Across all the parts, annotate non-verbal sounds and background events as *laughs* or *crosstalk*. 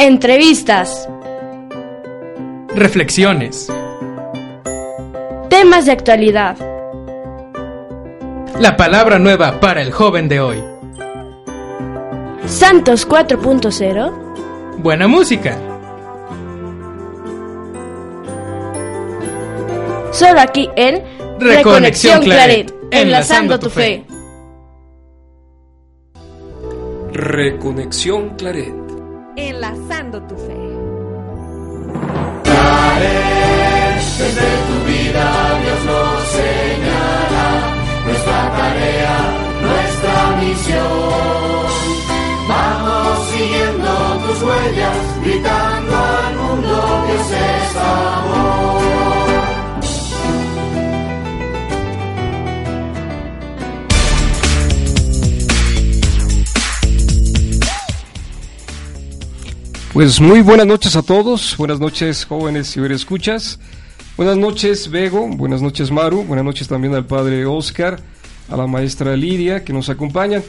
Entrevistas. Reflexiones. Temas de actualidad. La palabra nueva para el joven de hoy. Santos 4.0. Buena música. Solo aquí en Reconexión Claret, enlazando tu fe. Reconexión Claret. Enlazando tu fe. Desde tu vida Dios nos señala nuestra tarea, nuestra misión. Vamos siguiendo tus huellas, gritando al mundo Dios es amor. Pues muy buenas noches a todos, buenas noches jóvenes y escuchas, buenas noches Bego, buenas noches Maru, buenas noches también al padre Oscar, a la maestra Lidia que nos acompañan.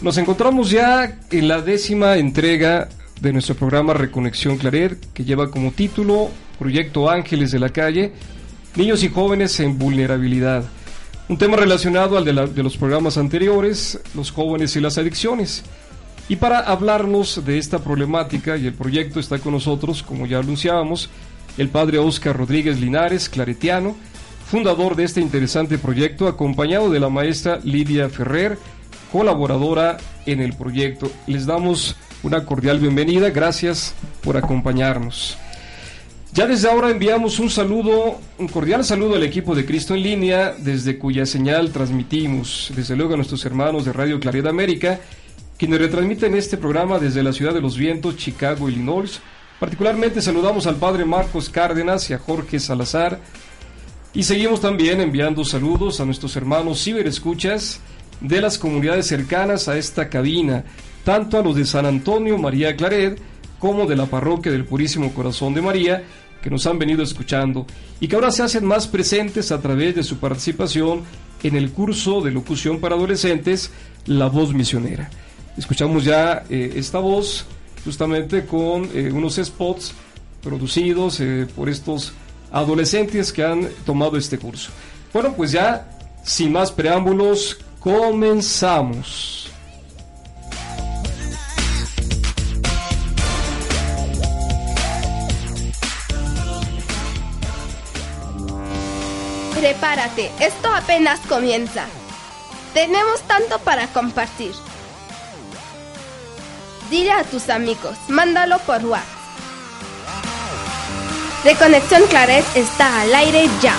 Nos encontramos ya en la décima entrega de nuestro programa Reconexión Claret, que lleva como título Proyecto Ángeles de la Calle, Niños y Jóvenes en Vulnerabilidad. Un tema relacionado al de, la- de los programas anteriores, los jóvenes y las adicciones. Y para hablarnos de esta problemática y el proyecto está con nosotros, como ya anunciábamos, el padre Oscar Rodríguez Linares, claretiano, fundador de este interesante proyecto, acompañado de la maestra Lidia Ferrer, colaboradora en el proyecto. Les damos una cordial bienvenida, gracias por acompañarnos. Ya desde ahora enviamos un saludo, un cordial saludo al equipo de Cristo en línea, desde cuya señal transmitimos, desde luego a nuestros hermanos de Radio Claridad América, quienes retransmiten este programa desde la ciudad de los vientos, Chicago, Illinois. Particularmente saludamos al padre Marcos Cárdenas y a Jorge Salazar. Y seguimos también enviando saludos a nuestros hermanos ciberescuchas de las comunidades cercanas a esta cabina, tanto a los de San Antonio María Claret como de la parroquia del Purísimo Corazón de María, que nos han venido escuchando y que ahora se hacen más presentes a través de su participación en el curso de locución para adolescentes, La Voz Misionera. Escuchamos ya eh, esta voz justamente con eh, unos spots producidos eh, por estos adolescentes que han tomado este curso. Bueno, pues ya, sin más preámbulos, comenzamos. Prepárate, esto apenas comienza. Tenemos tanto para compartir. Dile a tus amigos, mándalo por WhatsApp. Reconexión Claret está al aire ya.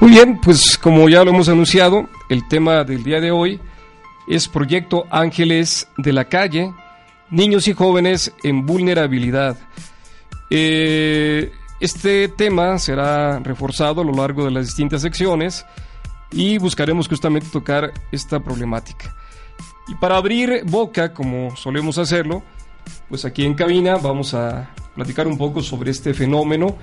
Muy bien, pues como ya lo hemos anunciado, el tema del día de hoy es Proyecto Ángeles de la Calle, Niños y Jóvenes en Vulnerabilidad. Eh, este tema será reforzado a lo largo de las distintas secciones y buscaremos justamente tocar esta problemática. Y para abrir boca, como solemos hacerlo, pues aquí en cabina vamos a platicar un poco sobre este fenómeno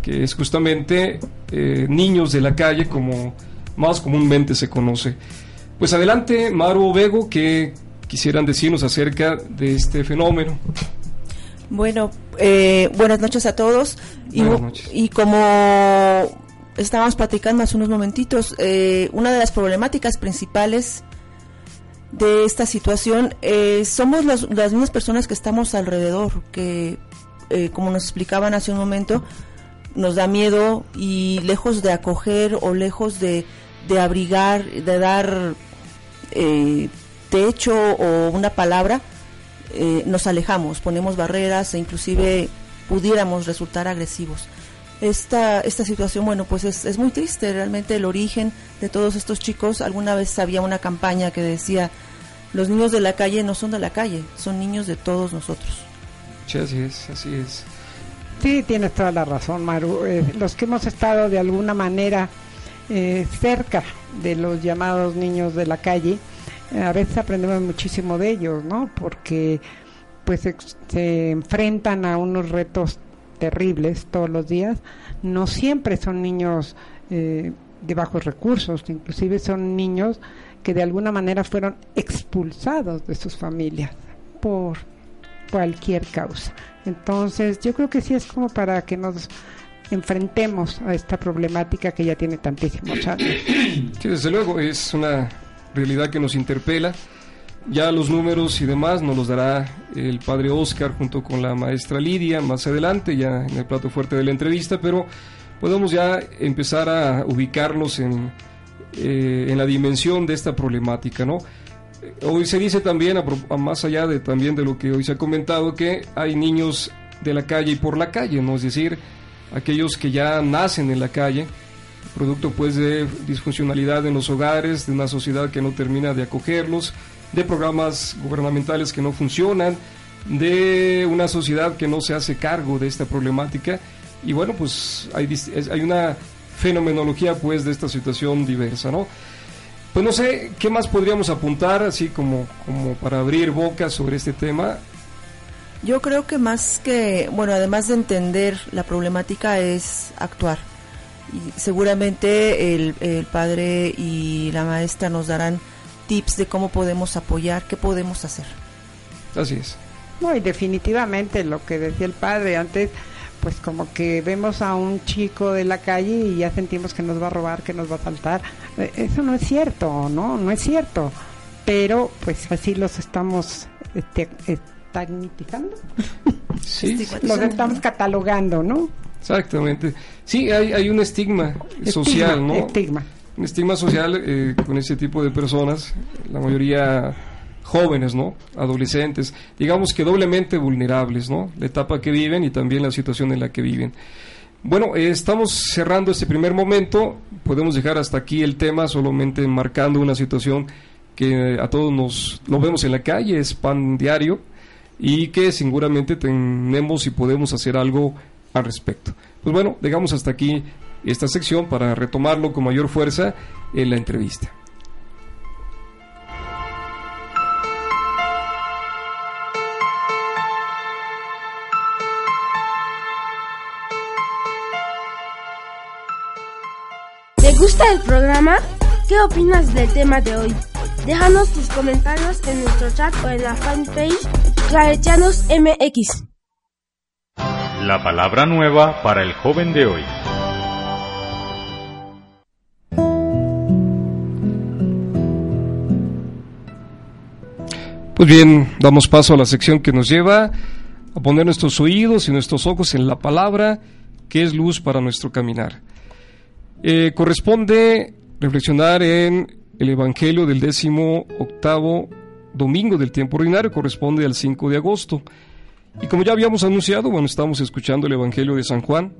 que es justamente eh, niños de la calle, como más comúnmente se conoce. Pues adelante, Maru Vego, que quisieran decirnos acerca de este fenómeno. Bueno, eh, buenas noches a todos. Y, Buenas noches. y como estábamos platicando hace unos momentitos, eh, una de las problemáticas principales de esta situación eh, somos las, las mismas personas que estamos alrededor, que eh, como nos explicaban hace un momento, nos da miedo y lejos de acoger o lejos de, de abrigar, de dar eh, techo o una palabra, eh, nos alejamos, ponemos barreras e inclusive pudiéramos resultar agresivos. esta, esta situación, bueno, pues es, es muy triste. Realmente el origen de todos estos chicos, alguna vez había una campaña que decía, los niños de la calle no son de la calle, son niños de todos nosotros. Sí, así es, así es. Sí, tienes toda la razón, Maru. Eh, los que hemos estado de alguna manera eh, cerca de los llamados niños de la calle, eh, a veces aprendemos muchísimo de ellos, ¿no? Porque pues se enfrentan a unos retos terribles todos los días. No siempre son niños de bajos recursos, inclusive son niños que de alguna manera fueron expulsados de sus familias por cualquier causa. Entonces, yo creo que sí es como para que nos enfrentemos a esta problemática que ya tiene tantísimos años. Sí, desde luego, es una realidad que nos interpela. Ya los números y demás nos los dará el padre Oscar junto con la maestra Lidia más adelante, ya en el plato fuerte de la entrevista, pero podemos ya empezar a ubicarnos en, eh, en la dimensión de esta problemática, ¿no? Hoy se dice también, más allá de también de lo que hoy se ha comentado, que hay niños de la calle y por la calle, ¿no? Es decir, aquellos que ya nacen en la calle, producto pues de disfuncionalidad en los hogares, de una sociedad que no termina de acogerlos, de programas gubernamentales que no funcionan, de una sociedad que no se hace cargo de esta problemática y bueno, pues hay, hay una fenomenología pues de esta situación diversa, ¿no? Pues no sé, ¿qué más podríamos apuntar así como, como para abrir boca sobre este tema? Yo creo que más que, bueno, además de entender la problemática es actuar. Y seguramente el, el padre y la maestra nos darán tips de cómo podemos apoyar, qué podemos hacer. Así es. No, y definitivamente lo que decía el padre antes, pues como que vemos a un chico de la calle y ya sentimos que nos va a robar, que nos va a saltar. Eh, eso no es cierto, ¿no? No es cierto. Pero pues así los estamos este, estagnitizando. Sí, los estamos catalogando, ¿no? Exactamente. Sí, hay, hay un estigma, social, ¿no? Estigma. Un estigma social eh, con ese tipo de personas. La mayoría jóvenes, ¿no? Adolescentes, digamos que doblemente vulnerables, ¿no? La etapa que viven y también la situación en la que viven. Bueno, eh, estamos cerrando este primer momento, podemos dejar hasta aquí el tema, solamente marcando una situación que a todos nos lo vemos en la calle, es pan diario y que seguramente tenemos y podemos hacer algo al respecto. Pues bueno, dejamos hasta aquí esta sección para retomarlo con mayor fuerza en la entrevista. gusta el programa? ¿Qué opinas del tema de hoy? Déjanos tus comentarios en nuestro chat o en la fanpage Claretianos MX. La palabra nueva para el joven de hoy. Pues bien, damos paso a la sección que nos lleva a poner nuestros oídos y nuestros ojos en la palabra que es luz para nuestro caminar. Eh, corresponde reflexionar en el Evangelio del décimo octavo domingo del tiempo ordinario, corresponde al 5 de agosto. Y como ya habíamos anunciado, bueno, estamos escuchando el Evangelio de San Juan,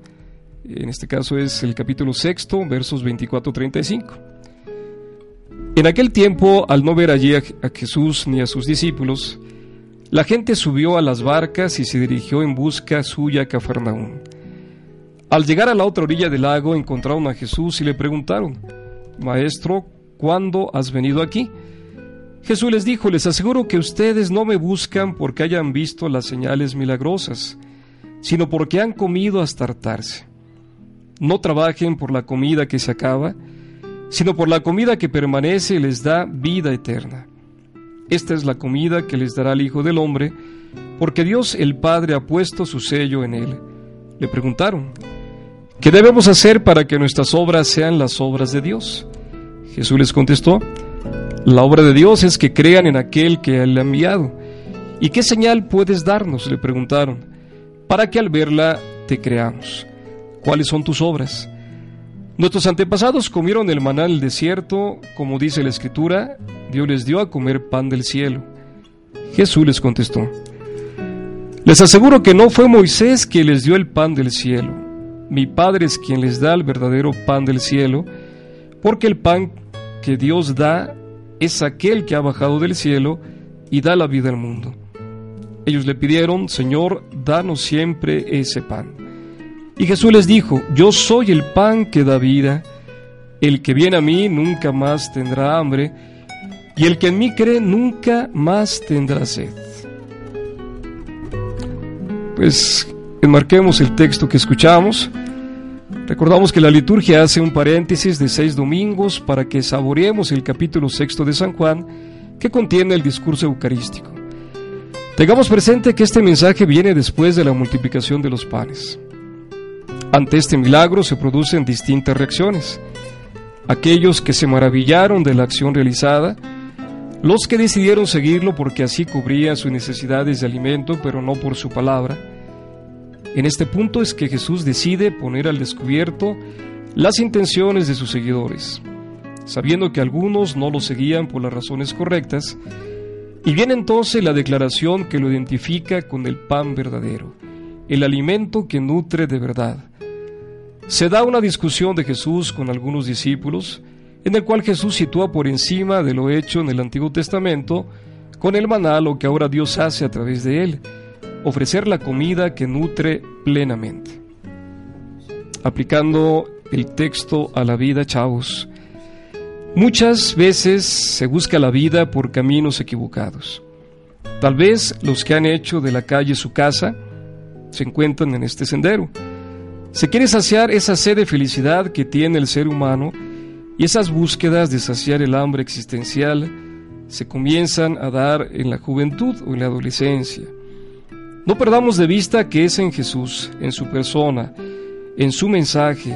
en este caso es el capítulo sexto, versos 24-35. En aquel tiempo, al no ver allí a Jesús ni a sus discípulos, la gente subió a las barcas y se dirigió en busca suya a Cafarnaún. Al llegar a la otra orilla del lago encontraron a Jesús y le preguntaron, Maestro, ¿cuándo has venido aquí? Jesús les dijo, les aseguro que ustedes no me buscan porque hayan visto las señales milagrosas, sino porque han comido hasta hartarse. No trabajen por la comida que se acaba, sino por la comida que permanece y les da vida eterna. Esta es la comida que les dará el Hijo del Hombre, porque Dios el Padre ha puesto su sello en él. Le preguntaron, ¿Qué debemos hacer para que nuestras obras sean las obras de Dios? Jesús les contestó, la obra de Dios es que crean en aquel que Él ha enviado. ¿Y qué señal puedes darnos? le preguntaron, para que al verla te creamos. ¿Cuáles son tus obras? Nuestros antepasados comieron el maná en el desierto, como dice la Escritura, Dios les dio a comer pan del cielo. Jesús les contestó, les aseguro que no fue Moisés que les dio el pan del cielo mi Padre es quien les da el verdadero pan del cielo, porque el pan que Dios da es aquel que ha bajado del cielo y da la vida al mundo. Ellos le pidieron, Señor, danos siempre ese pan. Y Jesús les dijo, yo soy el pan que da vida, el que viene a mí nunca más tendrá hambre, y el que en mí cree nunca más tendrá sed. Pues enmarquemos el texto que escuchamos. Recordamos que la liturgia hace un paréntesis de seis domingos para que saboreemos el capítulo sexto de San Juan que contiene el discurso eucarístico. Tengamos presente que este mensaje viene después de la multiplicación de los panes. Ante este milagro se producen distintas reacciones. Aquellos que se maravillaron de la acción realizada, los que decidieron seguirlo porque así cubría sus necesidades de alimento, pero no por su palabra. En este punto es que Jesús decide poner al descubierto las intenciones de sus seguidores, sabiendo que algunos no lo seguían por las razones correctas, y viene entonces la declaración que lo identifica con el pan verdadero, el alimento que nutre de verdad. Se da una discusión de Jesús con algunos discípulos, en el cual Jesús sitúa por encima de lo hecho en el Antiguo Testamento con el maná lo que ahora Dios hace a través de él, ofrecer la comida que nutre plenamente. Aplicando el texto a la vida, chavos, muchas veces se busca la vida por caminos equivocados. Tal vez los que han hecho de la calle su casa se encuentran en este sendero. Se quiere saciar esa sed de felicidad que tiene el ser humano y esas búsquedas de saciar el hambre existencial se comienzan a dar en la juventud o en la adolescencia. No perdamos de vista que es en Jesús, en su persona, en su mensaje,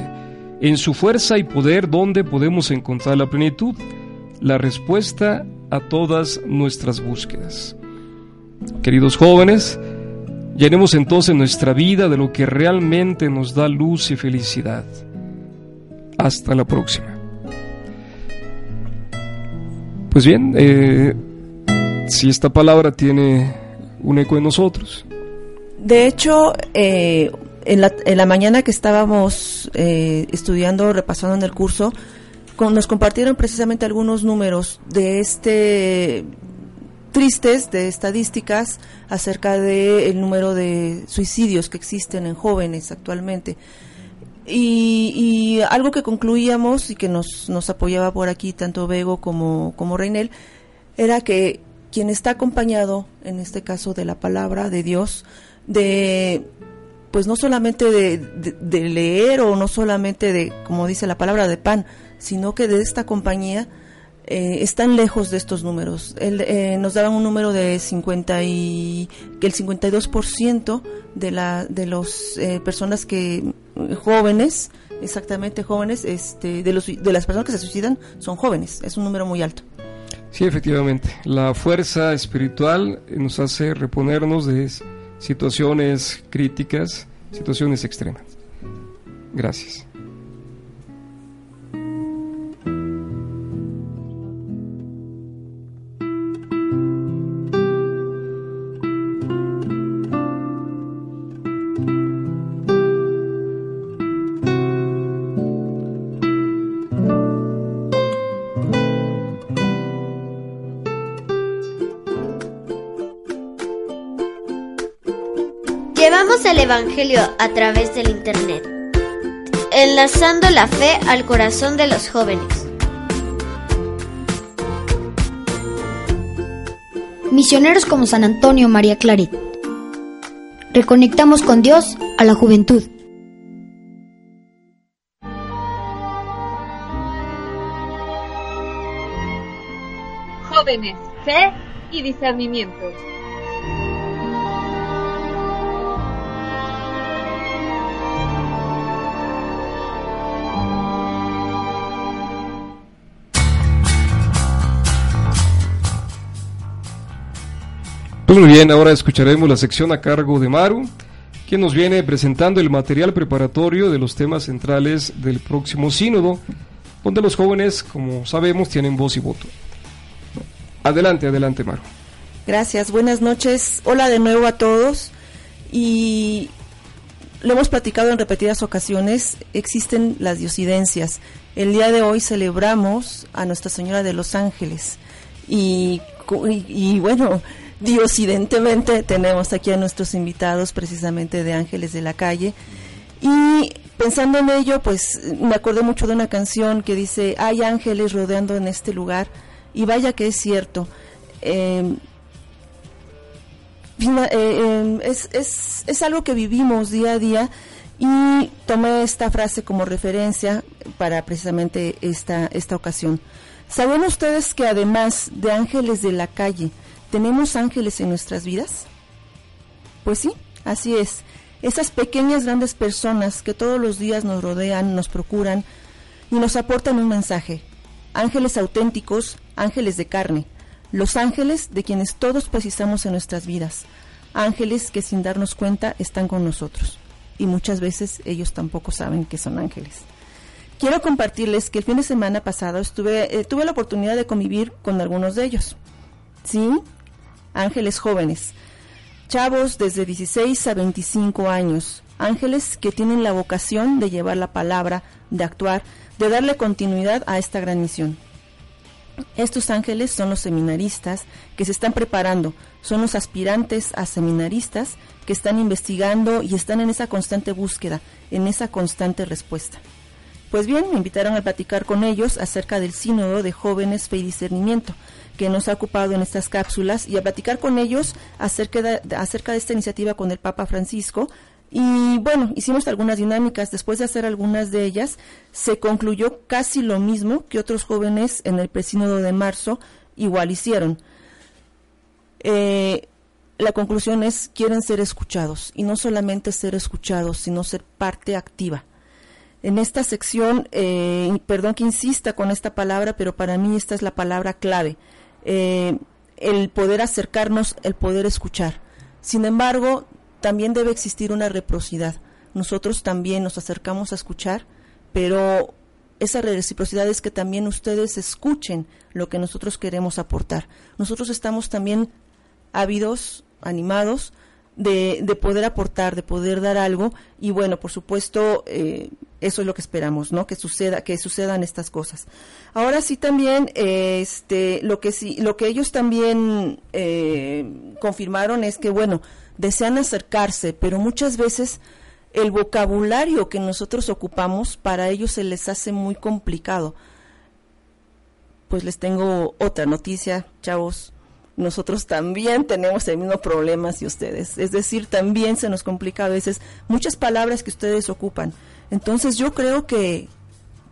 en su fuerza y poder donde podemos encontrar la plenitud, la respuesta a todas nuestras búsquedas. Queridos jóvenes, llenemos entonces nuestra vida de lo que realmente nos da luz y felicidad. Hasta la próxima. Pues bien, eh, si esta palabra tiene un eco en nosotros. De hecho, eh, en, la, en, la, mañana que estábamos eh, estudiando, repasando en el curso, con, nos compartieron precisamente algunos números de este tristes de estadísticas acerca del número de suicidios que existen en jóvenes actualmente. Y, algo que concluíamos y que nos, nos apoyaba por aquí tanto Bego como, como Reinel era que quien está acompañado, en este caso de la palabra de Dios, de pues no solamente de, leer o no solamente de, como dice la palabra, de pan, sino que de esta compañía eh, están lejos de estos números. Eh, nos daban un número de 50 y que el 52% de la de las eh, personas que jóvenes, exactamente jóvenes, este, de los de las personas que se suicidan son jóvenes. Es un número muy alto. Sí, efectivamente. La fuerza espiritual nos hace reponernos de situaciones críticas, situaciones extremas. Gracias. Evangelio a través del Internet, enlazando la fe al corazón de los jóvenes. Misioneros como San Antonio María Claret. Reconectamos con Dios a la juventud. Jóvenes, fe y discernimiento. Muy bien, ahora escucharemos la sección a cargo de Maru, quien nos viene presentando el material preparatorio de los temas centrales del próximo sínodo, donde los jóvenes, como sabemos, tienen voz y voto. Adelante, adelante, Maru. Gracias, buenas noches. Hola de nuevo a todos. Y lo hemos platicado en repetidas ocasiones, existen las diosidencias. El día de hoy celebramos a Nuestra Señora de los Ángeles y, y, bueno, diosidentemente tenemos aquí a nuestros invitados precisamente de Ángeles de la Calle. Y pensando en ello, pues me acordé mucho de una canción que dice, hay ángeles rodeando en este lugar y vaya que es cierto. Em, eh, es, es, es algo que vivimos día a día y tomé esta frase como referencia para precisamente esta, esta ocasión. ¿Saben ustedes que además de ángeles de la calle, tenemos ángeles en nuestras vidas? Pues sí, así es. Esas pequeñas grandes personas que todos los días nos rodean, nos procuran y nos aportan un mensaje. Ángeles auténticos, ángeles de carne, los ángeles de quienes todos precisamos en nuestras vidas, ángeles que sin darnos cuenta están con nosotros y muchas veces ellos tampoco saben que son ángeles. Quiero compartirles que el fin de semana pasado eh, tuve la oportunidad de convivir con algunos de ellos. ¿Sí? Ángeles jóvenes, chavos desde 16 a 25 años, ángeles que tienen la vocación de llevar la palabra, de actuar, de darle continuidad a esta gran misión. Estos ángeles son los seminaristas que se están preparando, son los aspirantes a seminaristas que están investigando y están en esa constante búsqueda, en esa constante respuesta. Pues bien, me invitaron a platicar con ellos acerca del Sínodo de Jóvenes Fe y Discernimiento, que nos ha ocupado en estas cápsulas, y a platicar con ellos acerca de, acerca de esta iniciativa con el Papa Francisco, y bueno, hicimos algunas dinámicas. Después de hacer algunas de ellas, se concluyó casi lo mismo que otros jóvenes en el presínodo de marzo igual hicieron. Eh, la conclusión es, quieren ser escuchados, y no solamente ser escuchados, sino ser parte activa. En esta sección, eh, perdón que insista con esta palabra, pero para mí esta es la palabra clave, eh, el poder acercarnos, el poder escuchar. Sin embargo, también debe existir una reciprocidad. Nosotros también nos acercamos a escuchar, pero esa reciprocidad es que también ustedes escuchen lo que nosotros queremos aportar. Nosotros estamos también ávidos, animados de, de poder aportar, de poder dar algo y bueno, por supuesto, eh, eso es lo que esperamos, ¿no? Que suceda, que sucedan estas cosas. Ahora sí también, este, lo que sí, lo que ellos también eh, confirmaron es que bueno, desean acercarse, pero muchas veces el vocabulario que nosotros ocupamos para ellos se les hace muy complicado. Pues les tengo otra noticia, chavos. Nosotros también tenemos el mismo problema si ustedes. Es decir, también se nos complica a veces muchas palabras que ustedes ocupan. Entonces yo creo que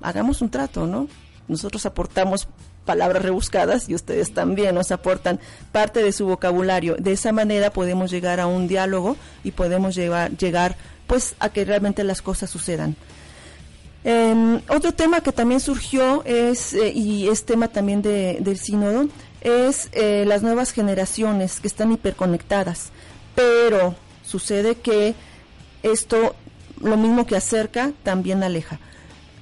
hagamos un trato, ¿no? Nosotros aportamos palabras rebuscadas y ustedes también nos aportan parte de su vocabulario. De esa manera podemos llegar a un diálogo y podemos llevar, llegar pues a que realmente las cosas sucedan. Em, otro tema que también surgió es, eh, y es tema también de, del sínodo, es eh, las nuevas generaciones que están hiperconectadas. Pero sucede que esto, lo mismo que acerca, también aleja.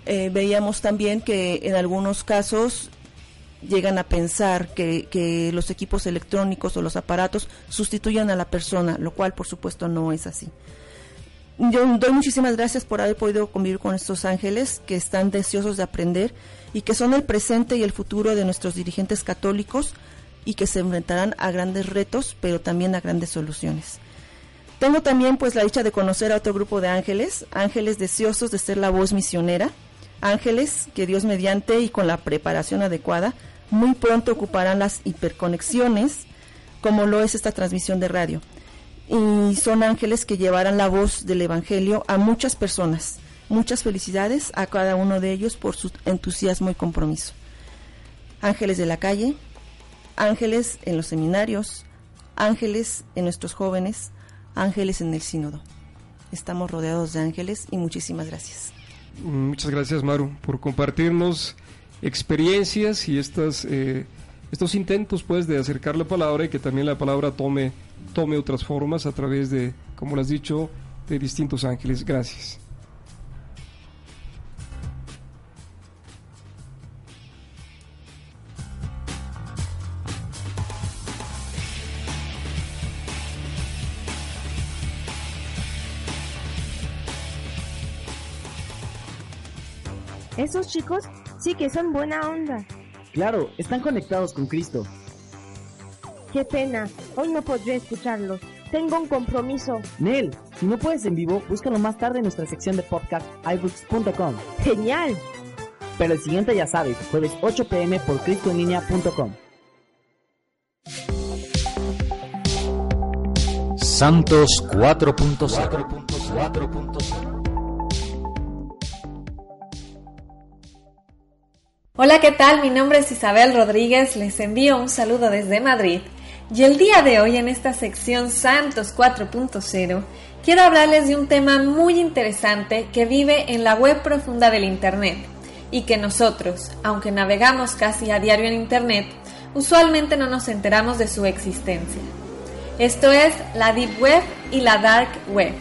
Eh, veíamos también que en algunos casos llegan a pensar que, que, los equipos electrónicos o los aparatos sustituyan a la persona, lo cual por supuesto no es así. Yo doy muchísimas gracias por haber podido convivir con estos ángeles que están deseosos de aprender y que son el presente y el futuro de nuestros dirigentes católicos y que se enfrentarán a grandes retos, pero también a grandes soluciones. Tengo también pues la dicha de conocer a otro grupo de ángeles, ángeles deseosos de ser la voz misionera, ángeles que Dios mediante y con la preparación adecuada muy pronto ocuparán las hiperconexiones, como lo es esta transmisión de radio. Y son ángeles que llevarán la voz del Evangelio a muchas personas. Muchas felicidades a cada uno de ellos por su entusiasmo y compromiso. Ángeles de la calle, ángeles en los seminarios, ángeles en nuestros jóvenes, ángeles en el sínodo. Estamos rodeados de ángeles y muchísimas gracias. Muchas gracias, Maru, por compartirnos experiencias y estas, eh, estos intentos pues de acercar la palabra y que también la palabra tome, tome otras formas a través de, como lo has dicho, de distintos ángeles. Gracias. Esos chicos sí que son buena onda. Claro, están conectados con Cristo. Qué pena, hoy no podré escucharlos. Tengo un compromiso. Nel, si no puedes en vivo, búscalo más tarde en nuestra sección de podcast iBooks.com. Genial. Pero el siguiente ya sabes, jueves 8 pm por cristoenlinea.com. Santos 4.0 Hola, ¿qué tal? Mi nombre es Isabel Rodríguez, les envío un saludo desde Madrid y el día de hoy en esta sección Santos 4.0 quiero hablarles de un tema muy interesante que vive en la web profunda del Internet y que nosotros, aunque navegamos casi a diario en Internet, usualmente no nos enteramos de su existencia. Esto es la Deep Web y la Dark Web.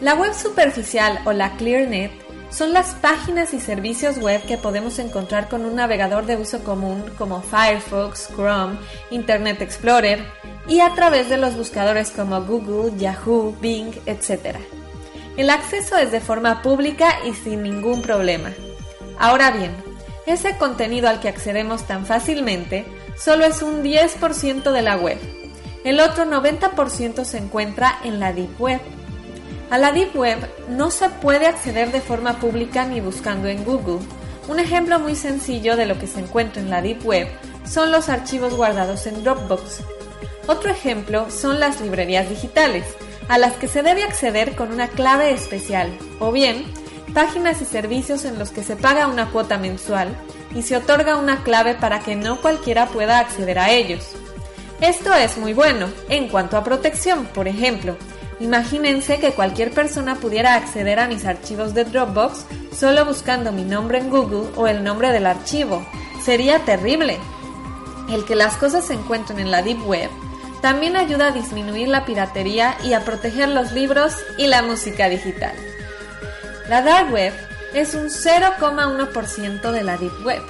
La web superficial o la ClearNet son las páginas y servicios web que podemos encontrar con un navegador de uso común como Firefox, Chrome, Internet Explorer y a través de los buscadores como Google, Yahoo, Bing, etc. El acceso es de forma pública y sin ningún problema. Ahora bien, ese contenido al que accedemos tan fácilmente solo es un 10% de la web. El otro 90% se encuentra en la Deep Web a la Deep Web no se puede acceder de forma pública ni buscando en Google. Un ejemplo muy sencillo de lo que se encuentra en la Deep Web son los archivos guardados en Dropbox. Otro ejemplo son las librerías digitales, a las que se debe acceder con una clave especial, o bien páginas y servicios en los que se paga una cuota mensual y se otorga una clave para que no cualquiera pueda acceder a ellos. Esto es muy bueno en cuanto a protección, por ejemplo, Imagínense que cualquier persona pudiera acceder a mis archivos de Dropbox solo buscando mi nombre en Google o el nombre del archivo. Sería terrible. El que las cosas se encuentren en la Deep Web también ayuda a disminuir la piratería y a proteger los libros y la música digital. La Dark Web es un 0,1% de la Deep Web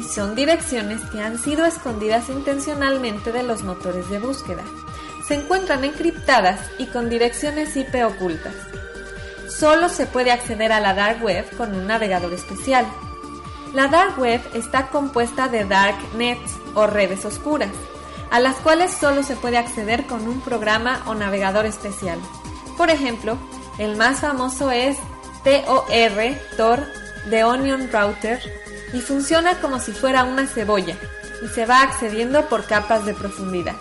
y son direcciones que han sido escondidas intencionalmente de los motores de búsqueda se encuentran encriptadas y con direcciones IP ocultas. Solo se puede acceder a la Dark Web con un navegador especial. La Dark Web está compuesta de Dark Nets o redes oscuras, a las cuales solo se puede acceder con un programa o navegador especial. Por ejemplo, el más famoso es TOR, Tor de Onion Router, y funciona como si fuera una cebolla, y se va accediendo por capas de profundidad.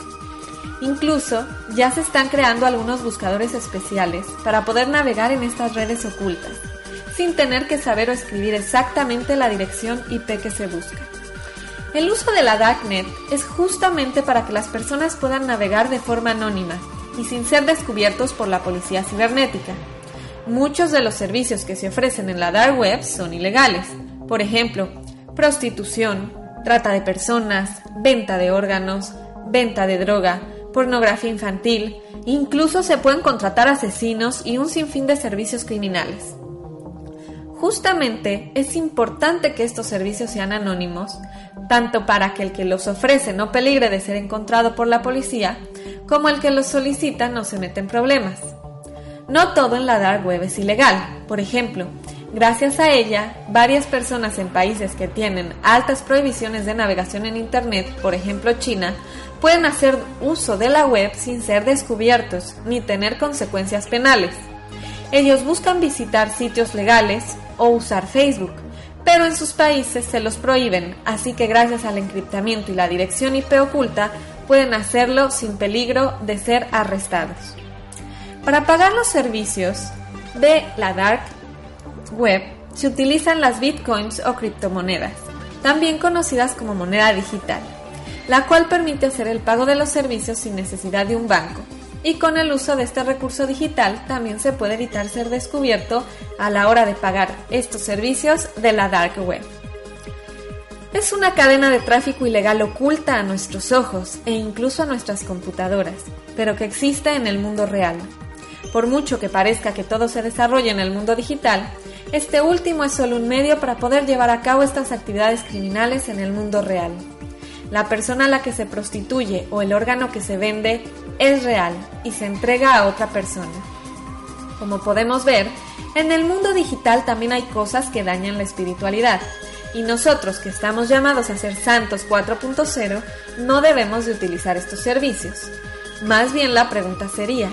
Incluso ya se están creando algunos buscadores especiales para poder navegar en estas redes ocultas, sin tener que saber o escribir exactamente la dirección IP que se busca. El uso de la Darknet es justamente para que las personas puedan navegar de forma anónima y sin ser descubiertos por la policía cibernética. Muchos de los servicios que se ofrecen en la Dark Web son ilegales, por ejemplo, prostitución, trata de personas, venta de órganos, venta de droga, pornografía infantil, incluso se pueden contratar asesinos y un sinfín de servicios criminales. Justamente es importante que estos servicios sean anónimos, tanto para que el que los ofrece no peligre de ser encontrado por la policía, como el que los solicita no se mete en problemas. No todo en la dark web es ilegal. Por ejemplo, gracias a ella, varias personas en países que tienen altas prohibiciones de navegación en Internet, por ejemplo China, pueden hacer uso de la web sin ser descubiertos ni tener consecuencias penales. Ellos buscan visitar sitios legales o usar Facebook, pero en sus países se los prohíben, así que gracias al encriptamiento y la dirección IP oculta pueden hacerlo sin peligro de ser arrestados. Para pagar los servicios de la dark web se utilizan las bitcoins o criptomonedas, también conocidas como moneda digital la cual permite hacer el pago de los servicios sin necesidad de un banco. Y con el uso de este recurso digital también se puede evitar ser descubierto a la hora de pagar estos servicios de la dark web. Es una cadena de tráfico ilegal oculta a nuestros ojos e incluso a nuestras computadoras, pero que existe en el mundo real. Por mucho que parezca que todo se desarrolla en el mundo digital, este último es solo un medio para poder llevar a cabo estas actividades criminales en el mundo real la persona a la que se prostituye o el órgano que se vende es real y se entrega a otra persona. Como podemos ver, En el mundo digital también hay cosas que dañan la espiritualidad. Y nosotros que estamos llamados a ser santos 4.0 no debemos de utilizar estos servicios. Más bien la pregunta sería,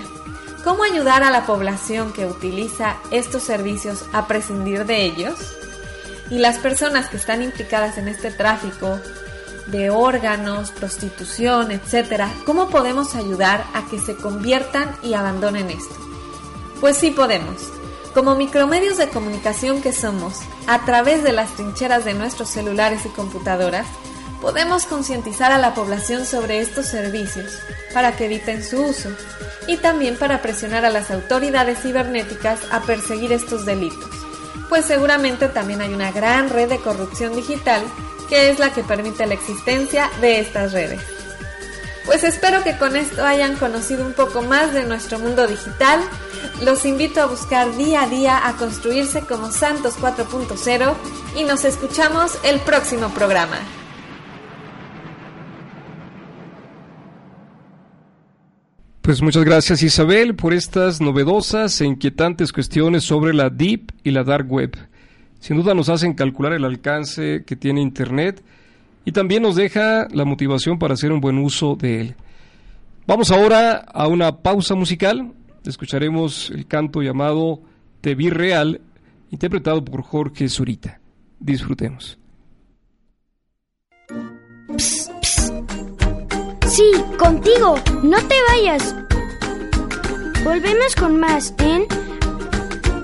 ¿cómo ayudar a la población que utiliza estos servicios a prescindir de ellos? Y las personas que están implicadas en este tráfico de órganos, prostitución, etc., ¿cómo podemos ayudar a que se conviertan y abandonen esto? Pues sí podemos. Como micromedios de comunicación que somos, a través de las trincheras de nuestros celulares y computadoras, podemos concientizar a la población sobre estos servicios para que eviten su uso y también para presionar a las autoridades cibernéticas a perseguir estos delitos, pues seguramente también hay una gran red de corrupción digital que es la que permite la existencia de estas redes. Pues espero que con esto hayan conocido un poco más de nuestro mundo digital. Los invito a buscar día a día a construirse como Santos 4.0 y nos escuchamos el próximo programa. Pues muchas gracias Isabel por estas novedosas e inquietantes cuestiones sobre la Deep y la Dark Web. Sin duda nos hacen calcular el alcance que tiene Internet y también nos deja la motivación para hacer un buen uso de él. Vamos ahora a una pausa musical. Escucharemos el canto llamado Te vi real, interpretado por Jorge Zurita. Disfrutemos. Sí, contigo. No te vayas. Volvemos con más en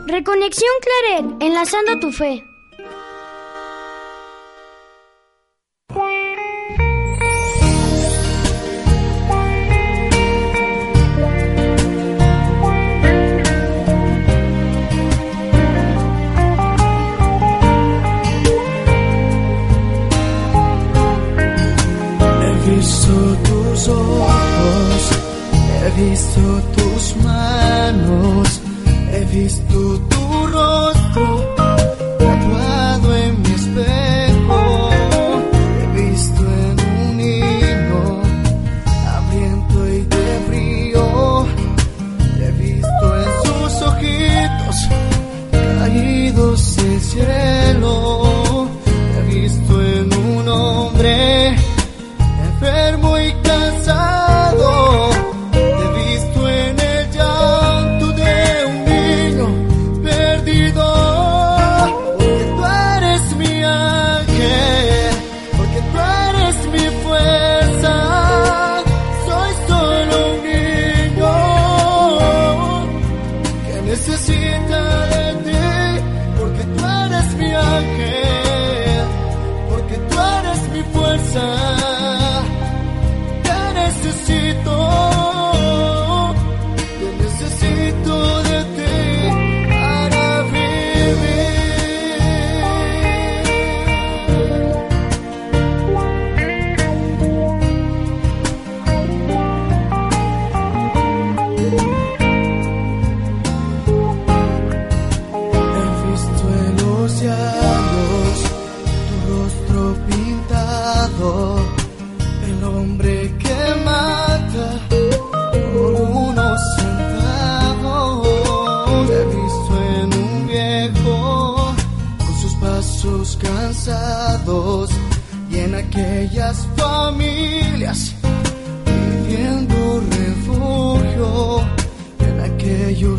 Reconexión Claret, enlazando tu fe.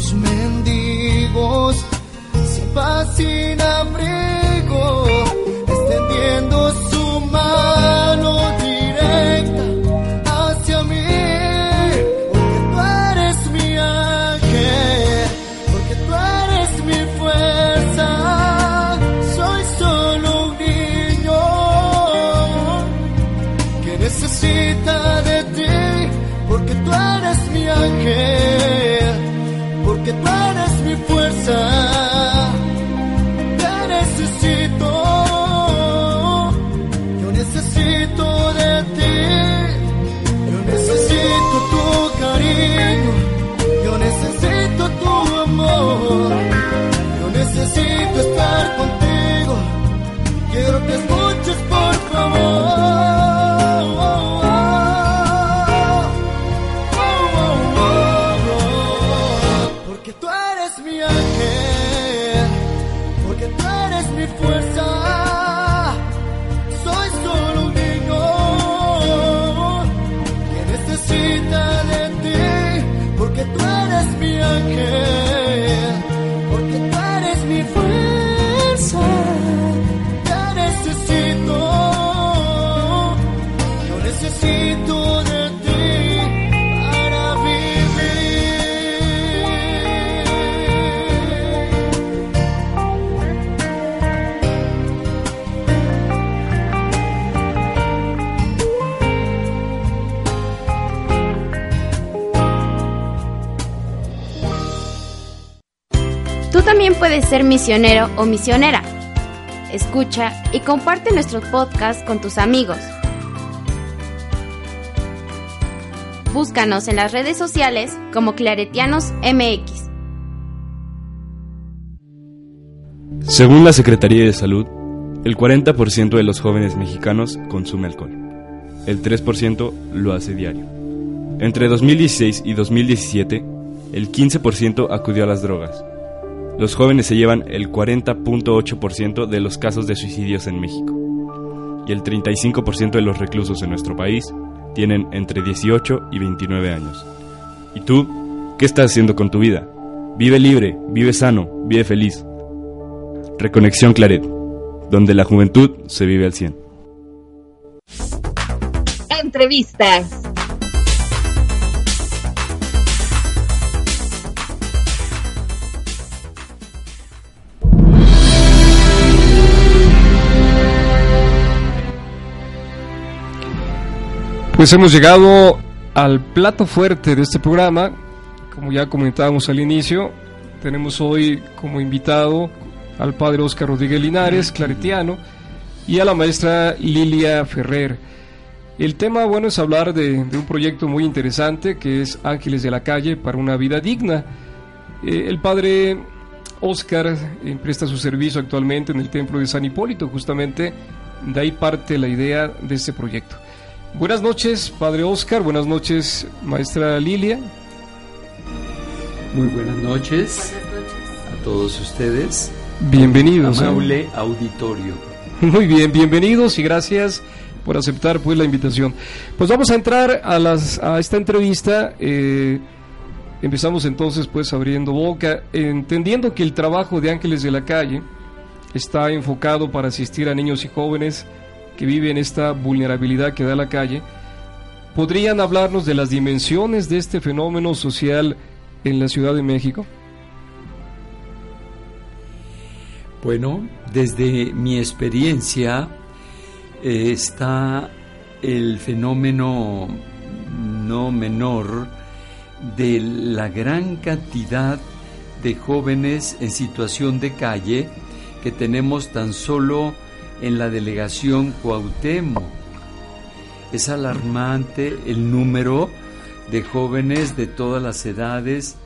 Aquellos también puedes ser misionero o misionera. Escucha y comparte nuestro podcast con tus amigos. Búscanos en las redes sociales como Claretianos MX. Según la Secretaría de Salud, el 40% de los jóvenes mexicanos consume alcohol. El 3% lo hace diario. Entre 2016 y 2017, el 15% acudió a las drogas. Los jóvenes se llevan el 40.8% de los casos de suicidios en México. Y el 35% de los reclusos en nuestro país tienen entre 18 y 29 años. ¿Y tú? ¿Qué estás haciendo con tu vida? Vive libre, vive sano, vive feliz. Reconexión Claret, donde la juventud se vive al 100. Entrevistas. Pues hemos llegado al plato fuerte de este programa. Como ya comentábamos al inicio, tenemos hoy como invitado al padre Oscar Rodríguez Linares, claretiano, y a la maestra Lilia Ferrer. El tema, bueno, es hablar de, de un proyecto muy interesante que es Ángeles de la Calle para una vida digna. Eh, el padre Oscar eh, presta su servicio actualmente en el templo de San Hipólito, justamente de ahí parte la idea de este proyecto. Buenas noches, Padre Oscar. Buenas noches, Maestra Lilia. Muy buenas noches, a todos ustedes. Bienvenidos. Amable auditorio. *laughs* Muy bien, bienvenidos y gracias por aceptar pues la invitación. Pues vamos a entrar a, las, a esta entrevista. eh, empezamos entonces pues abriendo boca, entendiendo que el trabajo de Ángeles de la Calle está enfocado para asistir a niños y jóvenes que viven esta vulnerabilidad que da la calle. ¿Podrían hablarnos de las dimensiones de este fenómeno social en la Ciudad de México? Bueno, desde mi experiencia eh, está el fenómeno no menor de la gran cantidad de jóvenes en situación de calle que tenemos tan solo en la delegación Cuauhtémoc. Es alarmante el número de jóvenes de todas las edades,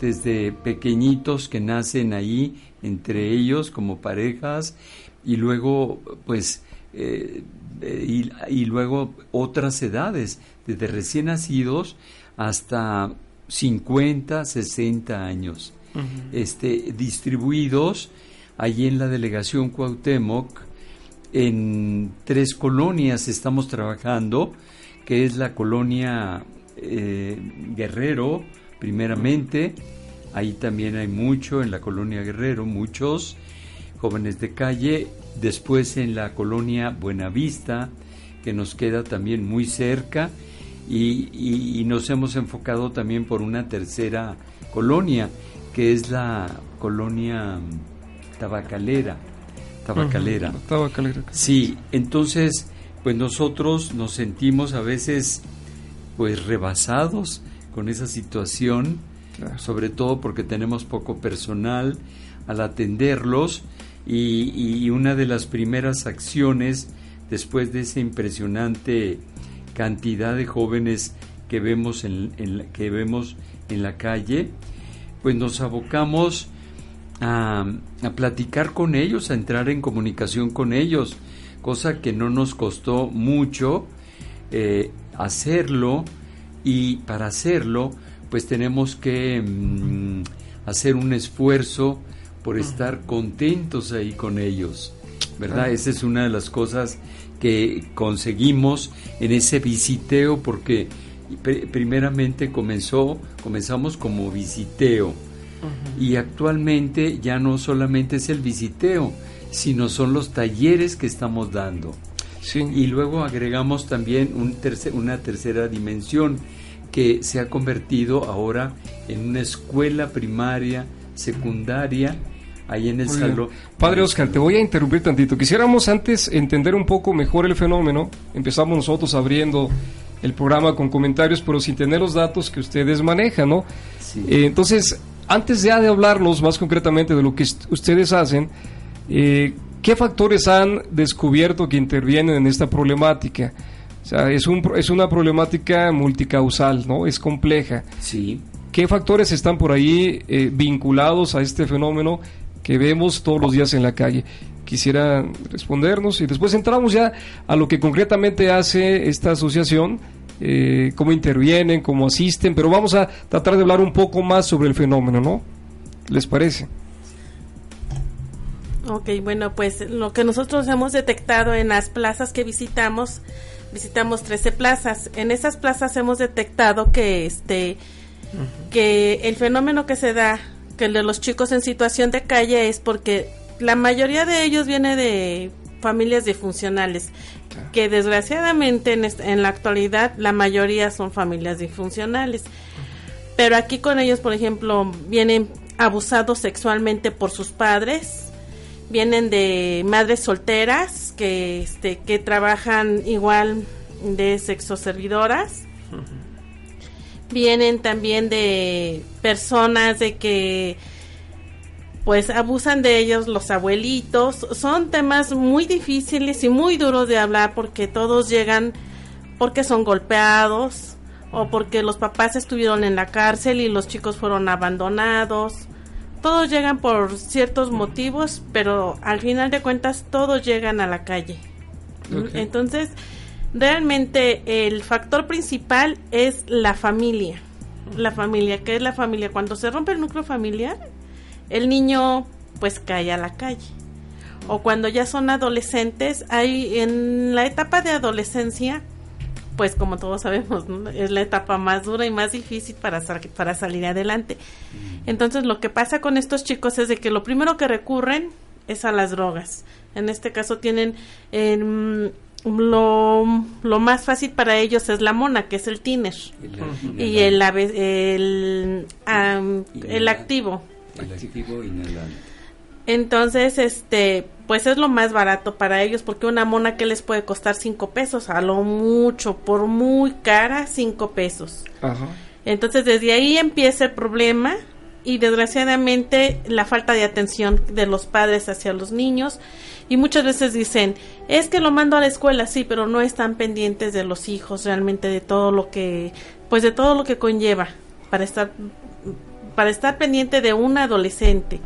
desde pequeñitos que nacen ahí entre ellos como parejas y luego pues eh, y, y luego otras edades, desde recién nacidos hasta 50, 60 años, este, distribuidos allí en la delegación Cuauhtémoc, en tres colonias estamos trabajando, que es la colonia eh, Guerrero, primeramente, ahí también hay mucho, en la colonia Guerrero, muchos jóvenes de calle, después en la colonia Buenavista, que nos queda también muy cerca, y, nos hemos enfocado también por una tercera colonia, que es la colonia mm, tabacalera. Tabacalera. Sí, entonces, pues nosotros nos sentimos a veces pues rebasados con esa situación, sobre todo porque tenemos poco personal al atenderlos y, y una de las primeras acciones después de esa impresionante cantidad de jóvenes que vemos en, en que vemos en la calle, pues nos abocamos a, a platicar con ellos, a entrar en comunicación con ellos, cosa que no nos costó mucho eh, hacerlo. Y para hacerlo pues tenemos que mm, hacer un esfuerzo por estar contentos ahí con ellos, ¿verdad? Esa es una de las cosas que conseguimos en ese visiteo porque primeramente comenzó, comenzamos como visiteo y actualmente ya no solamente es el visiteo, sino son los talleres que estamos dando. Y luego agregamos también un una tercera dimensión que se ha convertido ahora en una escuela primaria, secundaria, ahí en el salón. Padre Oscar, te voy a interrumpir tantito. Quisiéramos antes entender un poco mejor el fenómeno. Empezamos nosotros abriendo el programa con comentarios, pero sin tener los datos que ustedes manejan, ¿no? Eh, entonces, antes ya de hablarnos más concretamente de lo que ustedes hacen, eh, ¿qué factores han descubierto que intervienen en esta problemática? O sea, es, un, es una problemática multicausal, ¿no? Es compleja. Sí. ¿Qué factores están por ahí eh, vinculados a este fenómeno que vemos todos los días en la calle? Quisiera respondernos y después entramos ya a lo que concretamente hace esta asociación, eh, cómo intervienen, cómo asisten, pero vamos a tratar de hablar un poco más sobre el fenómeno, ¿no? ¿Les parece? Ok, bueno, pues lo que nosotros hemos detectado en las plazas que visitamos visitamos 13 plazas. En esas plazas hemos detectado que este que el fenómeno que se da, que el de los chicos en situación de calle es porque la mayoría de ellos viene de familias disfuncionales, que desgraciadamente en, en, la actualidad la mayoría son familias disfuncionales. Pero aquí con ellos, por ejemplo, vienen abusados sexualmente por sus padres, vienen de madres solteras que este que trabajan igual de sexoservidoras vienen también de personas de que pues abusan de ellos los abuelitos son temas muy difíciles y muy duros de hablar porque todos llegan porque son golpeados o porque los papás estuvieron en la cárcel y los chicos fueron abandonados todos llegan por ciertos motivos, pero al final de cuentas todos llegan a la calle. Entonces, realmente el factor principal es la familia. La familia, ¿qué es la familia? Cuando se rompe el núcleo familiar, el niño pues cae a la calle. O cuando ya son adolescentes, hay en la etapa de adolescencia pues como todos sabemos, es la etapa más dura y más difícil para, para salir adelante. Entonces lo que pasa con estos chicos es de que lo primero que recurren es a las drogas. En este caso tienen lo, lo, más fácil para ellos es la mona, que es el tiner, y el, el, el activo. El activo inhalante. Entonces, este, pues es lo más barato para ellos, porque una mona que les puede costar cinco pesos, a lo mucho, por muy cara, cinco pesos. Entonces, desde ahí empieza el problema y desgraciadamente la falta de atención de los padres hacia los niños. Y muchas veces dicen, es que lo mando a la escuela, sí, pero no están pendientes de los hijos, realmente de todo lo que, pues de todo lo que conlleva para estar, para estar pendiente de un adolescente.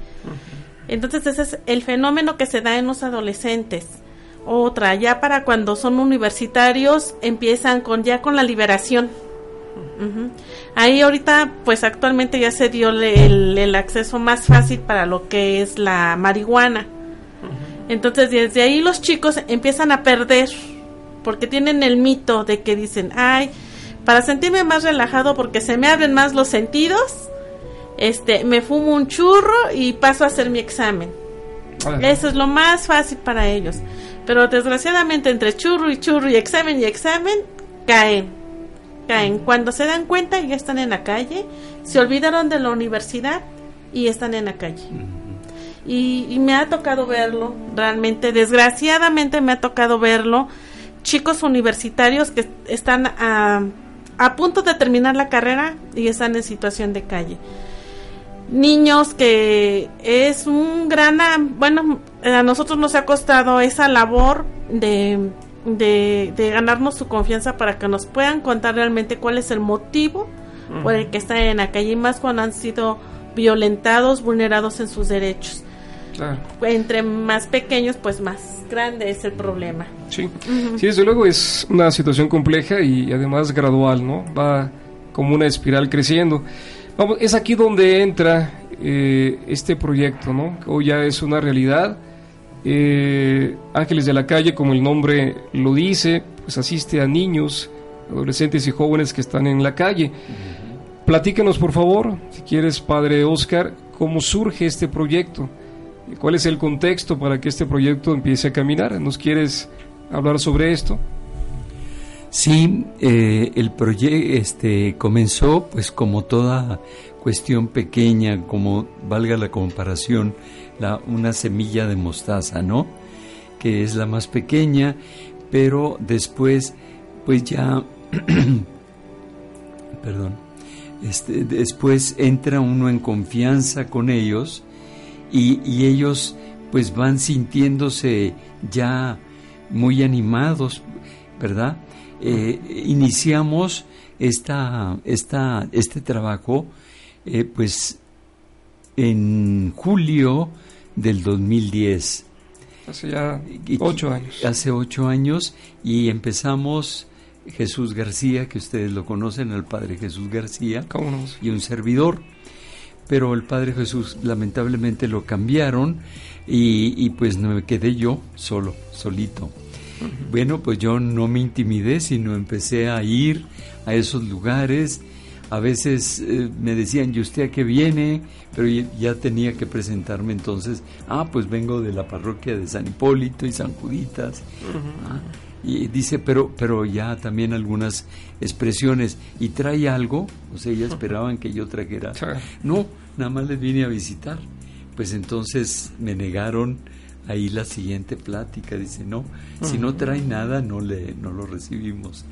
Entonces ese es el fenómeno que se da en los adolescentes. Otra, ya para cuando son universitarios empiezan con ya con la liberación. Ahí ahorita, pues actualmente ya se dio el, el, acceso más fácil para lo que es la marihuana. Entonces desde ahí los chicos empiezan a perder, porque tienen el mito de que dicen, ay, para sentirme más relajado porque se me abren más los sentidos, este, me fumo un churro y paso a hacer mi examen. Eso es lo más fácil para ellos. Pero desgraciadamente entre churro y churro y examen y examen, caen. Caen. Cuando se dan cuenta ya están en la calle, se olvidaron de la universidad y están en la calle. Y, me ha tocado verlo, realmente, desgraciadamente me ha tocado verlo. Chicos universitarios que están a, a punto de terminar la carrera y están en situación de calle niños que es un gran, bueno, a nosotros nos ha costado esa labor de, de, ganarnos su confianza para que nos puedan contar realmente cuál es el motivo por el que están en la calle y más cuando han sido violentados, vulnerados en sus derechos. Entre más pequeños, pues más grande es el problema. Sí. sí, desde luego es una situación compleja y además gradual, ¿no? Va como una espiral creciendo es aquí donde entra eh, este proyecto, ¿no? Hoy ya es una realidad. Eh, Ángeles de la Calle, como el nombre lo dice, pues asiste a niños, adolescentes y jóvenes que están en la calle. Platícanos, por favor, si quieres, padre Oscar, cómo surge este proyecto. ¿Cuál es el contexto para que este proyecto empiece a caminar? ¿Nos quieres hablar sobre esto? Sí, eh, el proyecto este, comenzó pues como toda cuestión pequeña, como valga la comparación, la, una semilla de mostaza, ¿no? Que es la más pequeña, pero después pues ya, *clears throat* perdón, este, después entra uno en confianza con ellos y, y ellos pues van sintiéndose ya muy animados, ¿verdad? Eh, iniciamos esta, esta, este trabajo eh, pues en julio del 2010. Hace ya ocho años. Hace ocho años y empezamos Jesús García, que ustedes lo conocen, el Padre Jesús García, y un servidor. Pero el Padre Jesús lamentablemente lo cambiaron y, y pues me quedé yo solo, solito. Bueno, pues yo no me intimidé, sino empecé a ir a esos lugares. A veces eh, me decían, ¿y usted a qué viene? Pero ya tenía que presentarme entonces. Ah, pues vengo de la parroquia de San Hipólito y San Juditas. Ah, y dice, pero, pero ya también algunas expresiones. ¿Y trae algo? O sea, ya esperaban que yo trajera. *laughs* No, nada más les vine a visitar. Pues entonces me negaron ahí la siguiente plática dice no si no trae nada no le no lo recibimos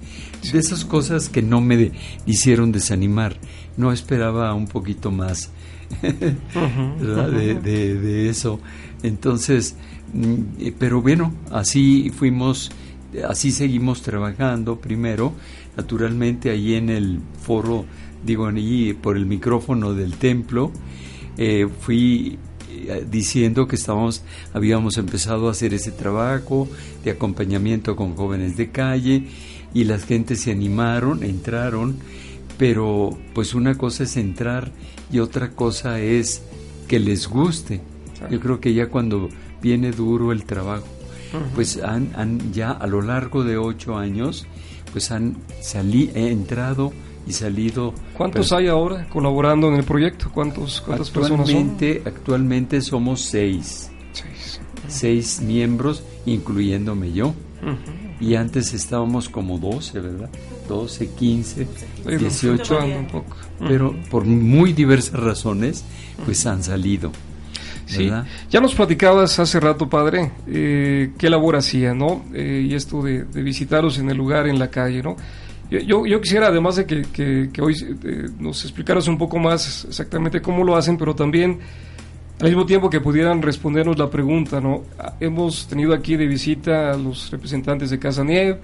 de esas cosas que no me hicieron desanimar no esperaba un poquito más *laughs* de, de, eso. Entonces mm, pero bueno así fuimos así seguimos trabajando primero naturalmente ahí en el foro digo allí por el micrófono del templo eh, fui eh, diciendo que estábamos, habíamos empezado a hacer ese trabajo de acompañamiento con jóvenes de calle y las gentes se animaron, entraron, pero pues una cosa es entrar y otra cosa es que les guste. Yo creo que ya cuando viene duro el trabajo, pues han, han, ya a lo largo de ocho años, pues han salí, entrado y salido. ¿Cuántos hay ahora colaborando en el proyecto? ¿Cuántos, ¿Cuántas personas son? Actualmente somos seis. Seis. miembros, incluyéndome yo. Y antes estábamos como 12, ¿verdad? 12, 15, 18. Pero por muy diversas razones, pues han salido. Sí, ya nos platicabas hace rato, padre, eh, qué labor hacía, ¿no? Eh, y esto de, de visitaros en el lugar, en la calle, ¿no? Yo, yo, quisiera, además de que, que, hoy eh, nos explicaras un poco más exactamente cómo lo hacen, pero también al mismo tiempo que pudieran respondernos la pregunta, ¿no? Hemos tenido aquí de visita a los representantes de Casa Nieve,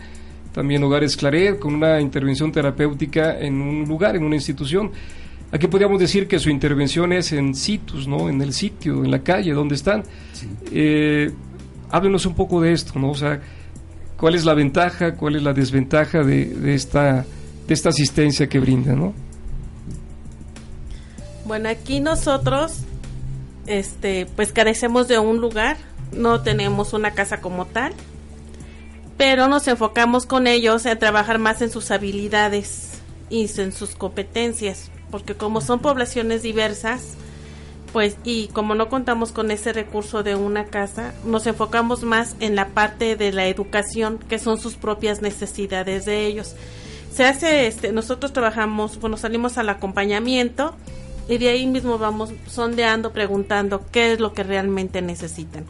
también Hogares Claret, con una intervención terapéutica en un lugar, en una institución. Aquí podríamos decir que su intervención es en situs, ¿no? En el sitio, en la calle, donde están. Eh, háblenos un poco de esto, ¿no? O sea, cuál es la ventaja, cuál es la desventaja de, esta, esta asistencia que brinda, ¿no? Bueno, aquí nosotros, este, pues carecemos de un lugar, no tenemos una casa como tal, pero nos enfocamos con ellos a trabajar más en sus habilidades y en sus competencias, porque como son poblaciones diversas, pues y como no contamos con ese recurso de una casa, nos enfocamos más en la parte de la educación, que son sus propias necesidades de ellos. Se hace este nosotros trabajamos, bueno, salimos al acompañamiento y de ahí mismo vamos sondeando, preguntando qué es lo que realmente necesitan.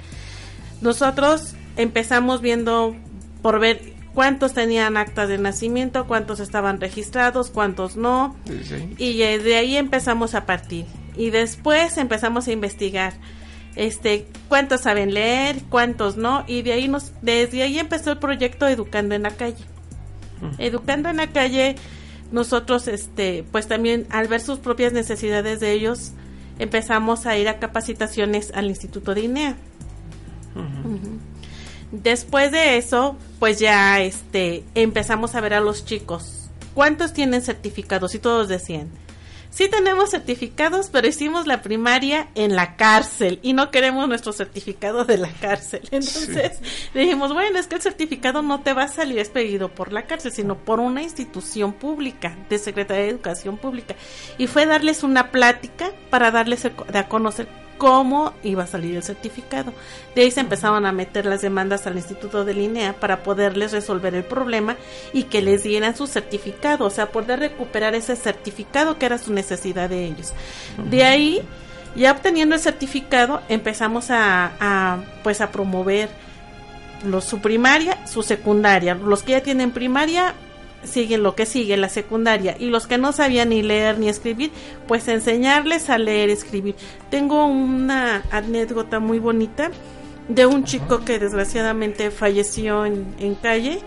Nosotros empezamos viendo por ver cuántos tenían actas de nacimiento, cuántos estaban registrados, cuántos no. Y de ahí empezamos a partir y después empezamos a investigar este cuántos saben leer, cuántos no y de ahí nos desde ahí empezó el proyecto Educando en la calle. Educando en la calle nosotros este pues también al ver sus propias necesidades de ellos empezamos a ir a capacitaciones al Instituto de INEA. Después de eso, pues ya este empezamos a ver a los chicos. ¿Cuántos tienen certificados? Y todos decían, sí tenemos certificados, pero hicimos la primaria en la cárcel y no queremos nuestro certificado de la cárcel. *laughs* Entonces dijimos, bueno, es que el certificado no te va a salir expedido por la cárcel, sino por una institución pública, de Secretaría de Educación Pública. Y fue darles una plática para darles a conocer cómo iba a salir el certificado. De ahí se empezaron a meter las demandas al Instituto de Linea para poderles resolver el problema y que les dieran su certificado, o sea, poder recuperar ese certificado que era su necesidad de ellos. De ahí, ya obteniendo el certificado, empezamos a, pues a promover los, su primaria, su secundaria. Los que ya tienen primaria, siguen lo que sigue, la secundaria, y los que no sabían ni leer ni escribir, pues enseñarles a leer, y escribir. Tengo una anécdota muy bonita de un chico que desgraciadamente falleció en, calle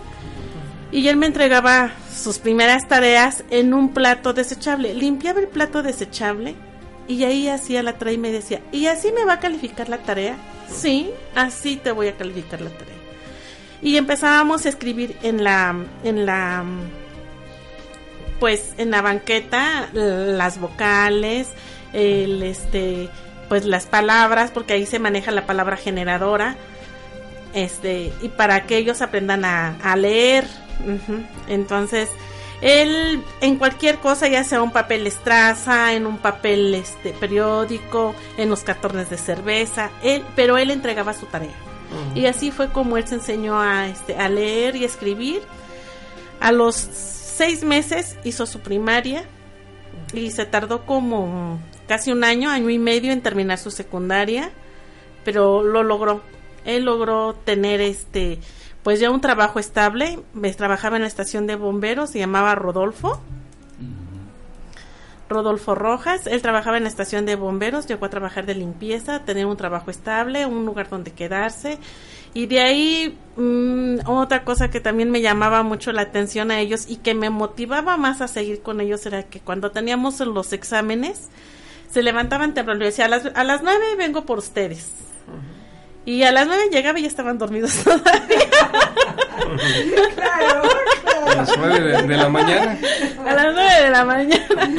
y él me entregaba sus primeras tareas en un plato desechable. Limpiaba el plato desechable y ahí hacía la tarea y me decía, ¿y así me va a calificar la tarea? Sí, así te voy a calificar la tarea y empezábamos a escribir en la en la pues en la banqueta las vocales el este pues las palabras porque ahí se maneja la palabra generadora este y para que ellos aprendan a, leer. Entonces él en cualquier cosa ya sea un papel estraza en un papel este periódico en los cartones de cerveza él pero él entregaba su tarea y así fue como él se enseñó a, este, a leer y escribir. A los seis meses hizo su primaria y se tardó como casi un año, año y medio en terminar su secundaria, pero lo logró. Él logró tener este, pues ya un trabajo estable. Trabajaba en la estación de bomberos, se llamaba Rodolfo Rodolfo Rojas. Él trabajaba en la estación de bomberos, llegó a trabajar de limpieza, tener un trabajo estable, un lugar donde quedarse. Y de ahí mm, otra cosa que también me llamaba mucho la atención a ellos y que me motivaba más a seguir con ellos era que cuando teníamos los exámenes, se levantaban temprano y decía, a las, a las nueve vengo por ustedes. Y a las nueve llegaba y ya estaban dormidos *laughs* todavía. claro, A las nueve de, la mañana. A las nueve de la mañana.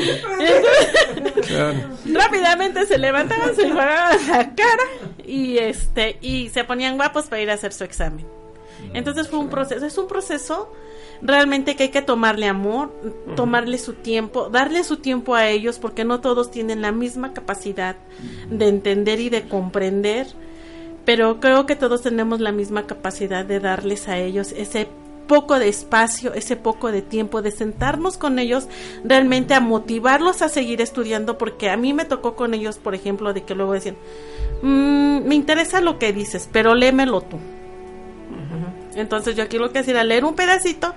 Rápidamente se levantaban, se enjuagaban la cara y este y se ponían guapos para ir a hacer su examen. Entonces fue un proceso, es un proceso realmente que hay que tomarle amor, tomarle su tiempo, darle su tiempo a ellos porque no todos tienen la misma capacidad de entender y de comprender pero creo que todos tenemos la misma capacidad de darles a ellos ese poco de espacio, ese poco de tiempo, de sentarnos con ellos, realmente a motivarlos a seguir estudiando, porque a mí me tocó con ellos, por ejemplo, de que luego decían, mm, me interesa lo que dices, pero lémelo tú. Entonces yo aquí lo que hacía era leer un pedacito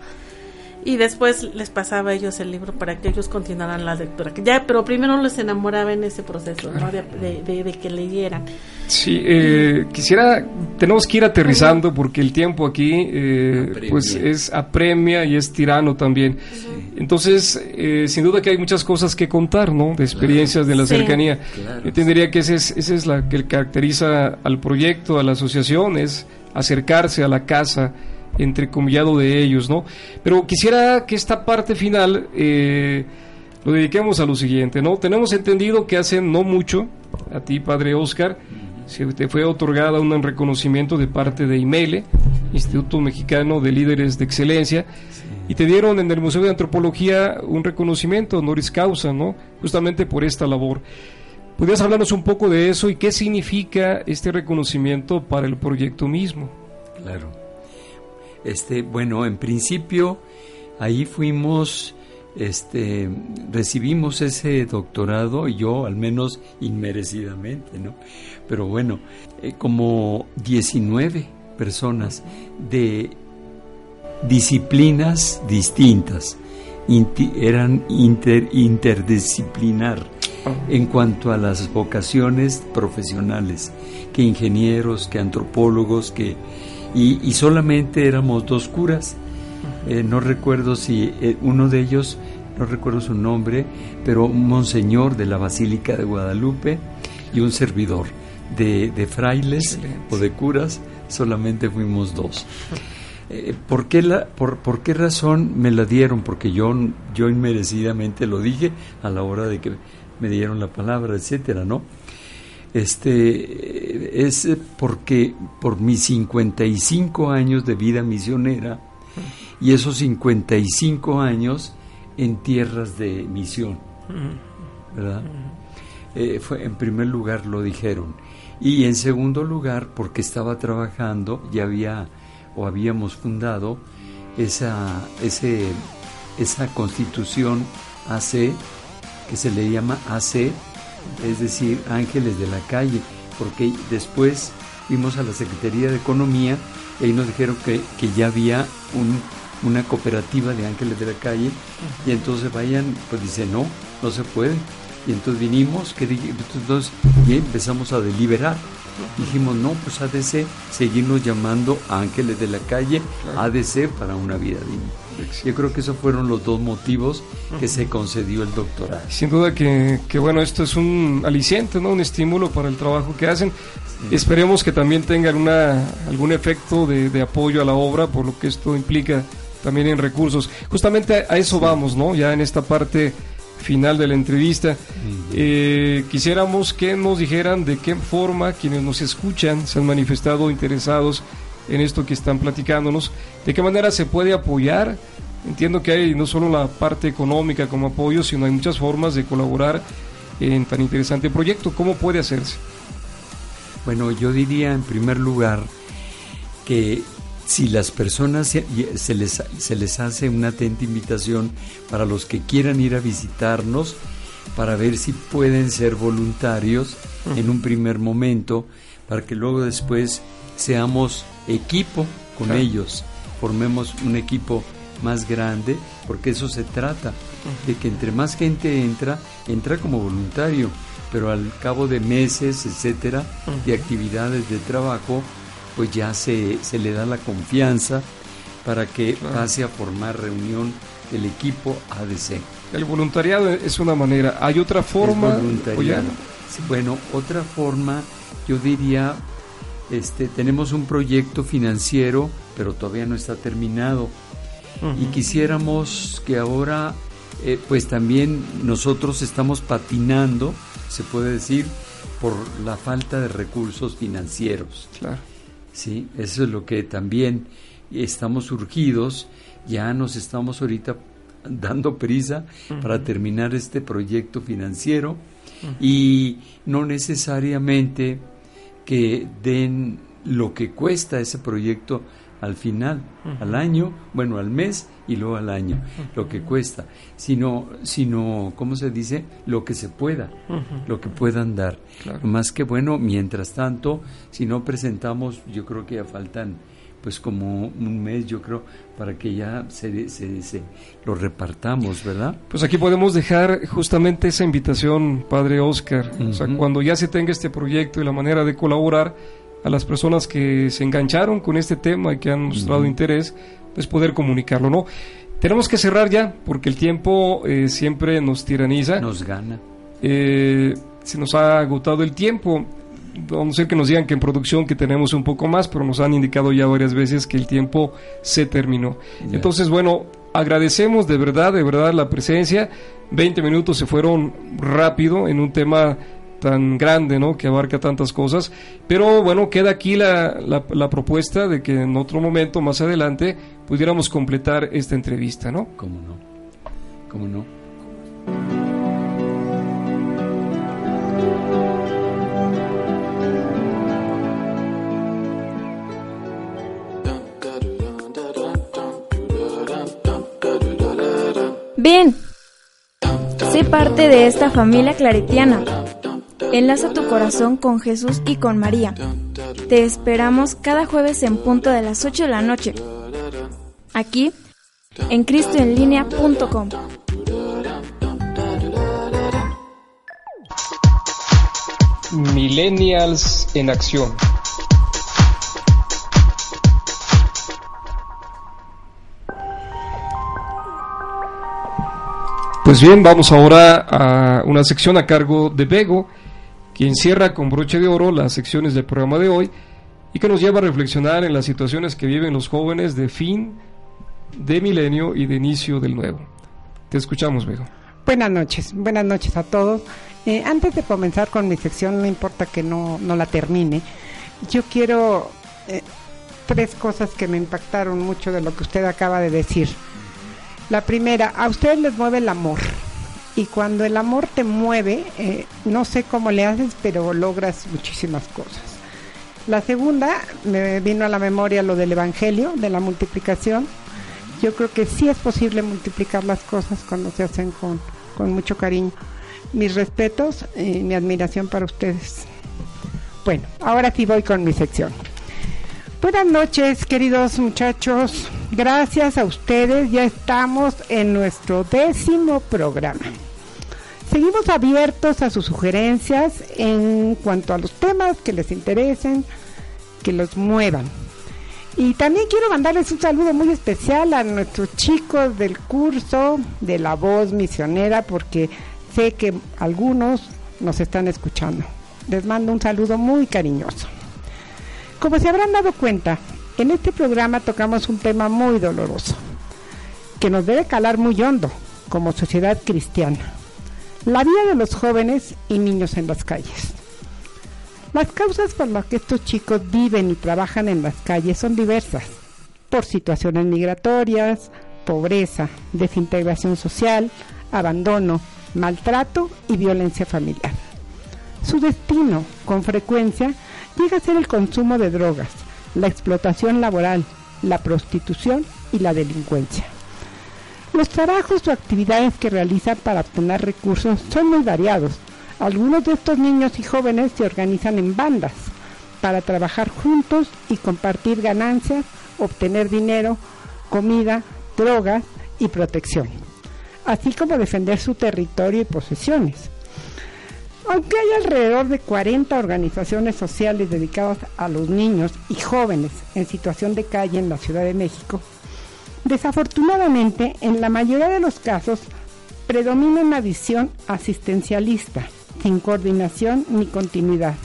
y después les pasaba a ellos el libro para que ellos continuaran la lectura. Ya, pero primero les enamoraba en ese proceso, ¿no? de, que leyeran. Sí, eh, quisiera, tenemos que ir aterrizando porque el tiempo aquí eh, pues es apremia y es tirano también. Entonces, eh, sin duda que hay muchas cosas que contar, ¿no? De experiencias de la cercanía. Yo entendería que esa es, esa es la que caracteriza al proyecto, a la asociación, es acercarse a la casa, entrecomillado de ellos, ¿no? Pero quisiera que esta parte final eh, lo dediquemos a lo siguiente, ¿no? Tenemos entendido que hace no mucho, a ti, padre Oscar, se te fue otorgada un reconocimiento de parte de IMELE, Instituto Mexicano de Líderes de Excelencia, y te dieron en el Museo de Antropología un reconocimiento honoris causa, ¿no? Justamente por esta labor. ¿Podrías hablarnos un poco de eso y qué significa este reconocimiento para el proyecto mismo? Claro. Este, bueno, en principio ahí fuimos, este, recibimos ese doctorado, yo al menos inmerecidamente, ¿no? Pero bueno, eh, como 19 personas de disciplinas distintas, eran interdisciplinar en cuanto a las vocaciones profesionales, que ingenieros, que antropólogos, que y, solamente éramos dos curas. Eh, no recuerdo si eh, uno de ellos, no recuerdo su nombre, pero un monseñor de la Basílica de Guadalupe y un servidor de, frailes o de curas, solamente fuimos dos. Eh, ¿por, qué la, por, por, qué razón me la dieron? Porque yo, yo inmerecidamente lo dije a la hora de que me dieron la palabra, etcétera, ¿no? Este es porque por mis 55 años de vida misionera y esos 55 años en tierras de misión, ¿verdad? Eh, fue, en primer lugar lo dijeron. Y en segundo lugar, porque estaba trabajando, ya había o habíamos fundado esa, esa constitución AC, que se le llama AC, es decir, Ángeles de la Calle, porque después fuimos a la Secretaría de Economía y ahí nos dijeron que, que ya había un, una cooperativa de Ángeles de la Calle y entonces vayan, pues dice, no, no se puede. Y entonces vinimos que, entonces, y empezamos a deliberar. Dijimos, no, pues ADC, seguimos llamando Ángeles de la Calle, ADC para una vida digna. Yo creo que esos fueron los dos motivos que se concedió el doctorado. Sin duda que, que, bueno, esto es un aliciente, ¿no? Un estímulo para el trabajo que hacen. Esperemos que también tengan una, algún efecto de, de, apoyo a la obra, por lo que esto implica también en recursos. Justamente a, a eso vamos, ¿no? Ya en esta parte final de la entrevista. Eh, quisiéramos que nos dijeran de qué forma quienes nos escuchan se han manifestado interesados en esto que están platicándonos, de qué manera se puede apoyar. Entiendo que hay no solo la parte económica como apoyo, sino hay muchas formas de colaborar en tan interesante proyecto. ¿Cómo puede hacerse? Bueno, yo diría en primer lugar que si las personas se, les, se les hace una atenta invitación para los que quieran ir a visitarnos, para ver si pueden ser voluntarios en un primer momento, para que luego después seamos equipo con ellos, formemos un equipo más grande, porque eso se trata, de que entre más gente entra, entra como voluntario, pero al cabo de meses, etcétera, de actividades de trabajo, pues ya se, se le da la confianza para que pase a formar reunión del equipo ADC. El voluntariado es una manera. ¿Hay otra forma? voluntariado. bueno, otra forma, yo diría, este, tenemos un proyecto financiero, pero todavía no está terminado. Y quisiéramos que ahora, eh, pues también nosotros estamos patinando, se puede decir, por la falta de recursos financieros. Claro. Sí, eso es lo que también estamos surgidos, ya nos estamos ahorita dando prisa para terminar este proyecto financiero y no necesariamente que den lo que cuesta ese proyecto al final, al año, bueno, al mes y luego al año, lo que cuesta, sino, sino, ¿cómo se dice? Lo que se pueda, lo que puedan dar. Más que bueno, mientras tanto, si no presentamos, yo creo que ya faltan pues como un mes yo creo para que ya se, se, se, lo repartamos, ¿verdad? Pues aquí podemos dejar justamente esa invitación, Padre Oscar, o sea, cuando ya se tenga este proyecto y la manera de colaborar, a las personas que se engancharon con este tema y que han mostrado interés, pues poder comunicarlo, ¿no? Tenemos que cerrar ya, porque el tiempo eh, siempre nos tiraniza. Nos gana. Eh, se nos ha agotado el tiempo. Vamos a ser que nos digan que en producción que tenemos un poco más, pero nos han indicado ya varias veces que el tiempo se terminó. Entonces, bueno, agradecemos de verdad, de verdad la presencia. 20 minutos se fueron rápido en un tema tan grande, ¿no? Que abarca tantas cosas. Pero bueno, queda aquí la, la, propuesta de que en otro momento, más adelante, pudiéramos completar esta entrevista, ¿no? ¿Cómo no? ¿Cómo no? Bien, sé parte de esta familia claretiana Enlaza tu corazón con Jesús y con María. Te esperamos cada jueves en punto de las 8 de la noche. Aquí, en cristoenlinea.com. Millennials en acción. Pues bien, vamos ahora a una sección a cargo de Bego, quien cierra con broche de oro las secciones del programa de hoy, y que nos lleva a reflexionar en las situaciones que viven los jóvenes de fin de milenio y de inicio del nuevo. Te escuchamos, Vego. Buenas noches, buenas noches a todos. Eh, antes de comenzar con mi sección, no importa que no, no la termine, yo quiero eh, tres cosas que me impactaron mucho de lo que usted acaba de decir. La primera, a ustedes les mueve el amor. Y cuando el amor te mueve, eh, no sé cómo le haces, pero logras muchísimas cosas. La segunda, me vino a la memoria lo del Evangelio, de la multiplicación. Yo creo que sí es posible multiplicar las cosas cuando se hacen con, con mucho cariño. Mis respetos y mi admiración para ustedes. Bueno, ahora sí voy con mi sección. Buenas noches, queridos muchachos. Gracias a ustedes, ya estamos en nuestro décimo programa. Seguimos abiertos a sus sugerencias en cuanto a los temas que les interesen, que los muevan. Y también quiero mandarles un saludo muy especial a nuestros chicos del curso de la voz misionera, porque sé que algunos nos están escuchando. Les mando un saludo muy cariñoso. Como se habrán dado cuenta, en este programa tocamos un tema muy doloroso, que nos debe calar muy hondo como sociedad cristiana. La vida de los jóvenes y niños en las calles. Las causas por las que estos chicos viven y trabajan en las calles son diversas, por situaciones migratorias, pobreza, desintegración social, abandono, maltrato y violencia familiar. Su destino, con frecuencia, llega a ser el consumo de drogas, la explotación laboral, la prostitución y la delincuencia. Los trabajos o actividades que realizan para obtener recursos son muy variados. Algunos de estos niños y jóvenes se organizan en bandas para trabajar juntos y compartir ganancias, obtener dinero, comida, drogas y protección, así como defender su territorio y posesiones. Aunque hay alrededor de 40 organizaciones sociales dedicadas a los niños y jóvenes en situación de calle en la Ciudad de México, desafortunadamente en la mayoría de los casos predomina una visión asistencialista, sin coordinación ni continuidad,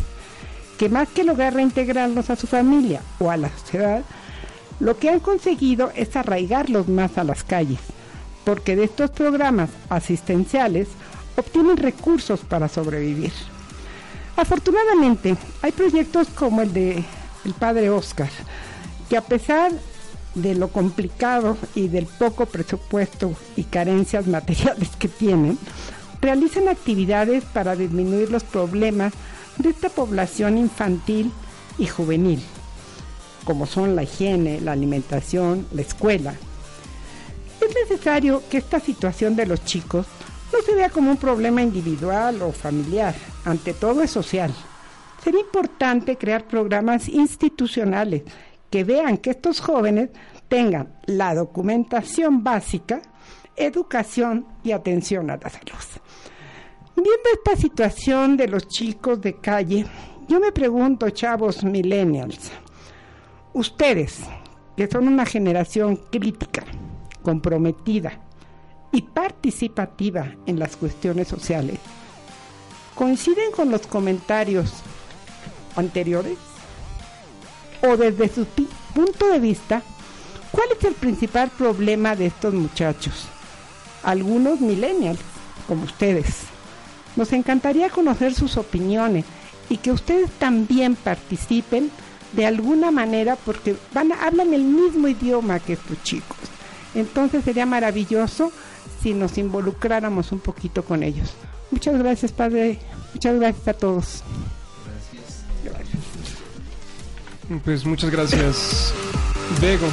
que más que lograr reintegrarlos a su familia o a la sociedad, lo que han conseguido es arraigarlos más a las calles, porque de estos programas asistenciales obtienen recursos para sobrevivir. Afortunadamente, hay proyectos como el de el padre Oscar, que a pesar de lo complicado y del poco presupuesto y carencias materiales que tienen, realizan actividades para disminuir los problemas de esta población infantil y juvenil, como son la higiene, la alimentación, la escuela. Es necesario que esta situación de los chicos no se vea como un problema individual o familiar, ante todo es social. Sería importante crear programas institucionales que vean que estos jóvenes tengan la documentación básica, educación y atención a la salud. Viendo esta situación de los chicos de calle, yo me pregunto, chavos millennials, ustedes, que son una generación crítica, comprometida, y participativa en las cuestiones sociales. ¿Coinciden con los comentarios anteriores? ¿O desde su punto de vista, cuál es el principal problema de estos muchachos? Algunos millennials, como ustedes. Nos encantaría conocer sus opiniones y que ustedes también participen de alguna manera porque van hablan el mismo idioma que estos chicos. Entonces sería maravilloso si nos involucráramos un poquito con ellos. Muchas gracias, Padre. Muchas gracias a todos. Gracias. Pues muchas gracias, Bego.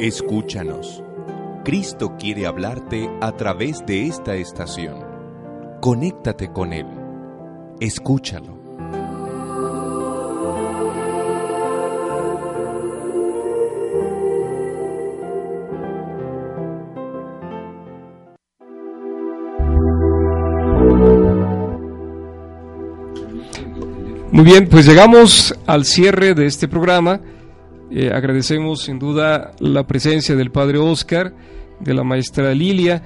Escúchanos. Cristo quiere hablarte a través de esta estación. Conéctate con Él. Escúchalo. Muy bien, pues llegamos al cierre de este programa. Eh, agradecemos sin duda la presencia del padre Oscar, de la maestra Lilia.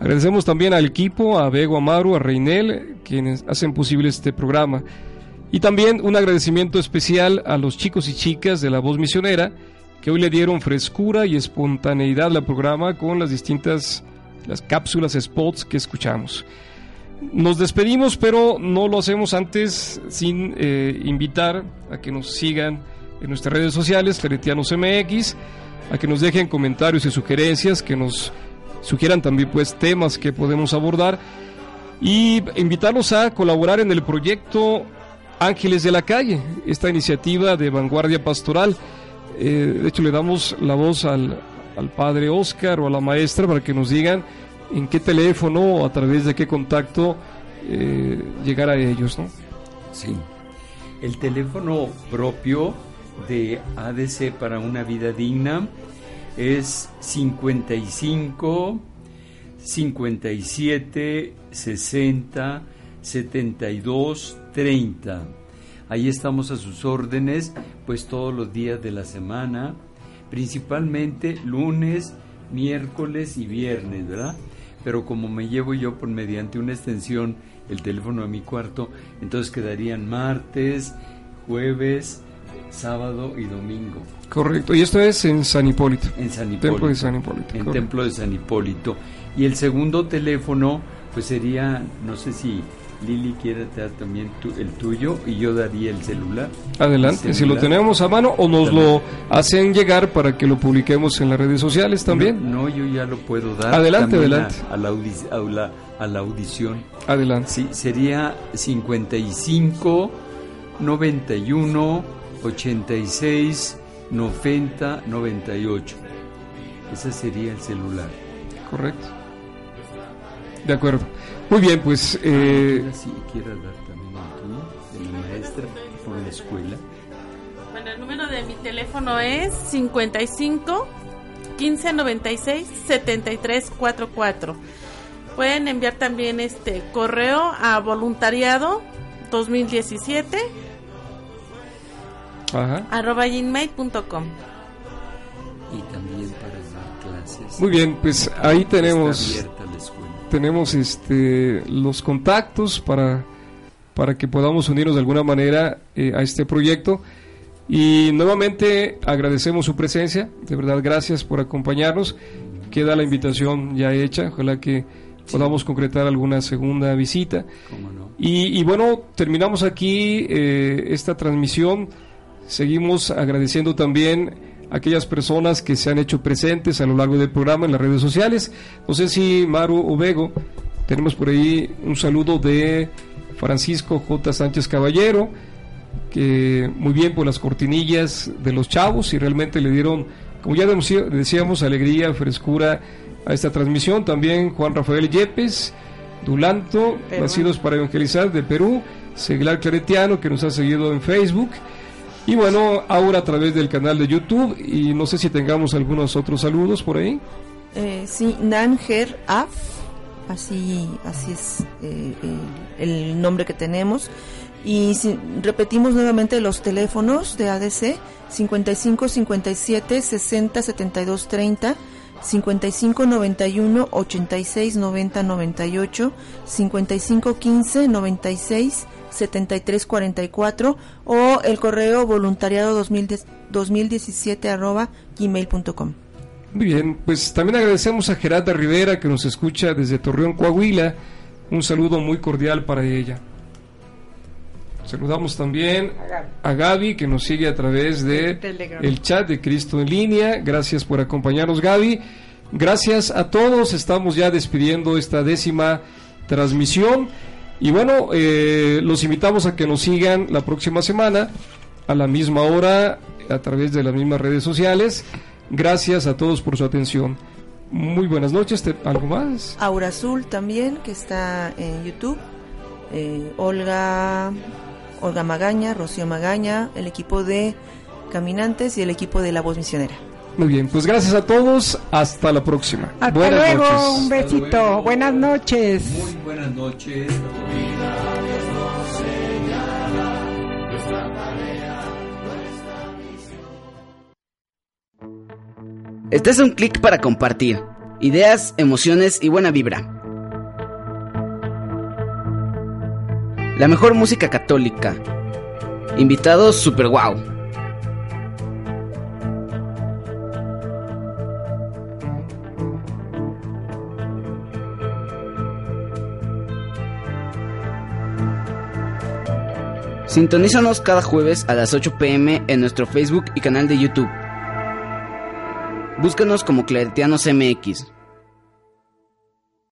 Agradecemos también al equipo, a Bego Amaru, a Reinel, quienes hacen posible este programa. Y también un agradecimiento especial a los chicos y chicas de la voz misionera, que hoy le dieron frescura y espontaneidad al programa con las distintas las cápsulas, spots que escuchamos. Nos despedimos, pero no lo hacemos antes sin eh, invitar a que nos sigan en nuestras redes sociales, Claretianos MX, a que nos dejen comentarios y sugerencias, que nos sugieran también pues temas que podemos abordar y invitarlos a colaborar en el proyecto Ángeles de la Calle, esta iniciativa de vanguardia pastoral. Eh, de hecho, le damos la voz al, al padre Oscar o a la maestra para que nos digan en qué teléfono o a través de qué contacto eh, llegar a ellos, ¿no? Sí. El teléfono propio de ADC para una vida digna es 55 57 60 72 30. Ahí estamos a sus órdenes, pues todos los días de la semana, principalmente lunes, miércoles y viernes, ¿verdad? Pero como me llevo yo por mediante una extensión el teléfono a mi cuarto, entonces quedarían martes, jueves, sábado y domingo. Correcto, y esto es en San Hipólito. En San Hipólito. Templo de San Hipólito. En Templo de San Hipólito. Y el segundo teléfono, pues sería, no sé si Lili quiere dar también el tuyo y yo daría el celular. Adelante, si lo tenemos a mano o nos lo hacen llegar para que lo publiquemos en las redes sociales también. No, yo ya lo puedo dar. Adelante, adelante. A, la a, la, audición. Adelante. Sí, sería 55 91 86 90 98. Ese sería el celular. Correcto. De acuerdo. Muy bien, pues... Eh... Si quiero dar también el de la maestra por la escuela. Bueno, el número de mi teléfono es 55 15 96 73 44. Pueden enviar también este correo a voluntariado 2017 Ajá. arroba gmail.com y también para dar clases. Muy bien, pues ahí tenemos tenemos este los contactos para para que podamos unirnos de alguna manera eh, a este proyecto y nuevamente agradecemos su presencia, de verdad gracias por acompañarnos. Queda la invitación ya hecha, ojalá que podamos concretar alguna segunda visita. y, y, bueno, terminamos aquí eh, esta transmisión. Seguimos agradeciendo también a aquellas personas que se han hecho presentes a lo largo del programa en las redes sociales. No sé si Maru o Bego, tenemos por ahí un saludo de Francisco J. Sánchez Caballero, que muy bien por las cortinillas de los chavos y realmente le dieron, como ya decíamos, alegría, frescura a esta transmisión. También Juan Rafael Yepes, Dulanto, nacidos para evangelizar de Perú, Seglar Claretiano, que nos ha seguido en Facebook. Y bueno, ahora a través del canal de YouTube y no sé si tengamos algunos otros saludos por ahí. Eh, sí, Nanger Af, así, así es eh, el nombre que tenemos. Y si, repetimos nuevamente los teléfonos de ADC 55 57 60 72 30 55 91 86 90 98 55 15 96 7344 o el correo voluntariado 2017 arroba gmail.com. Muy bien, pues también agradecemos a Gerarda Rivera que nos escucha desde Torreón, Coahuila. Un saludo muy cordial para ella. Saludamos también a Gaby que nos sigue a través de el chat de Cristo en línea. Gracias por acompañarnos Gaby. Gracias a todos. Estamos ya despidiendo esta décima transmisión. Y bueno, eh, los invitamos a que nos sigan la próxima semana a la misma hora a través de las mismas redes sociales. Gracias a todos por su atención. Muy buenas noches. ¿Algo más? Aura Azul también, que está en YouTube. Eh, Olga, Olga Magaña, Rocío Magaña, el equipo de Caminantes y el equipo de La Voz Misionera. Muy bien, pues gracias a todos, hasta la próxima. Hasta buenas luego, noches. un besito, buenas noches. Muy buenas noches. Este es un clic para compartir ideas, emociones y buena vibra. La mejor música católica. Invitados super wow. Sintonízanos cada jueves a las 8 pm en nuestro Facebook y canal de YouTube. Búscanos como Claretianos MX.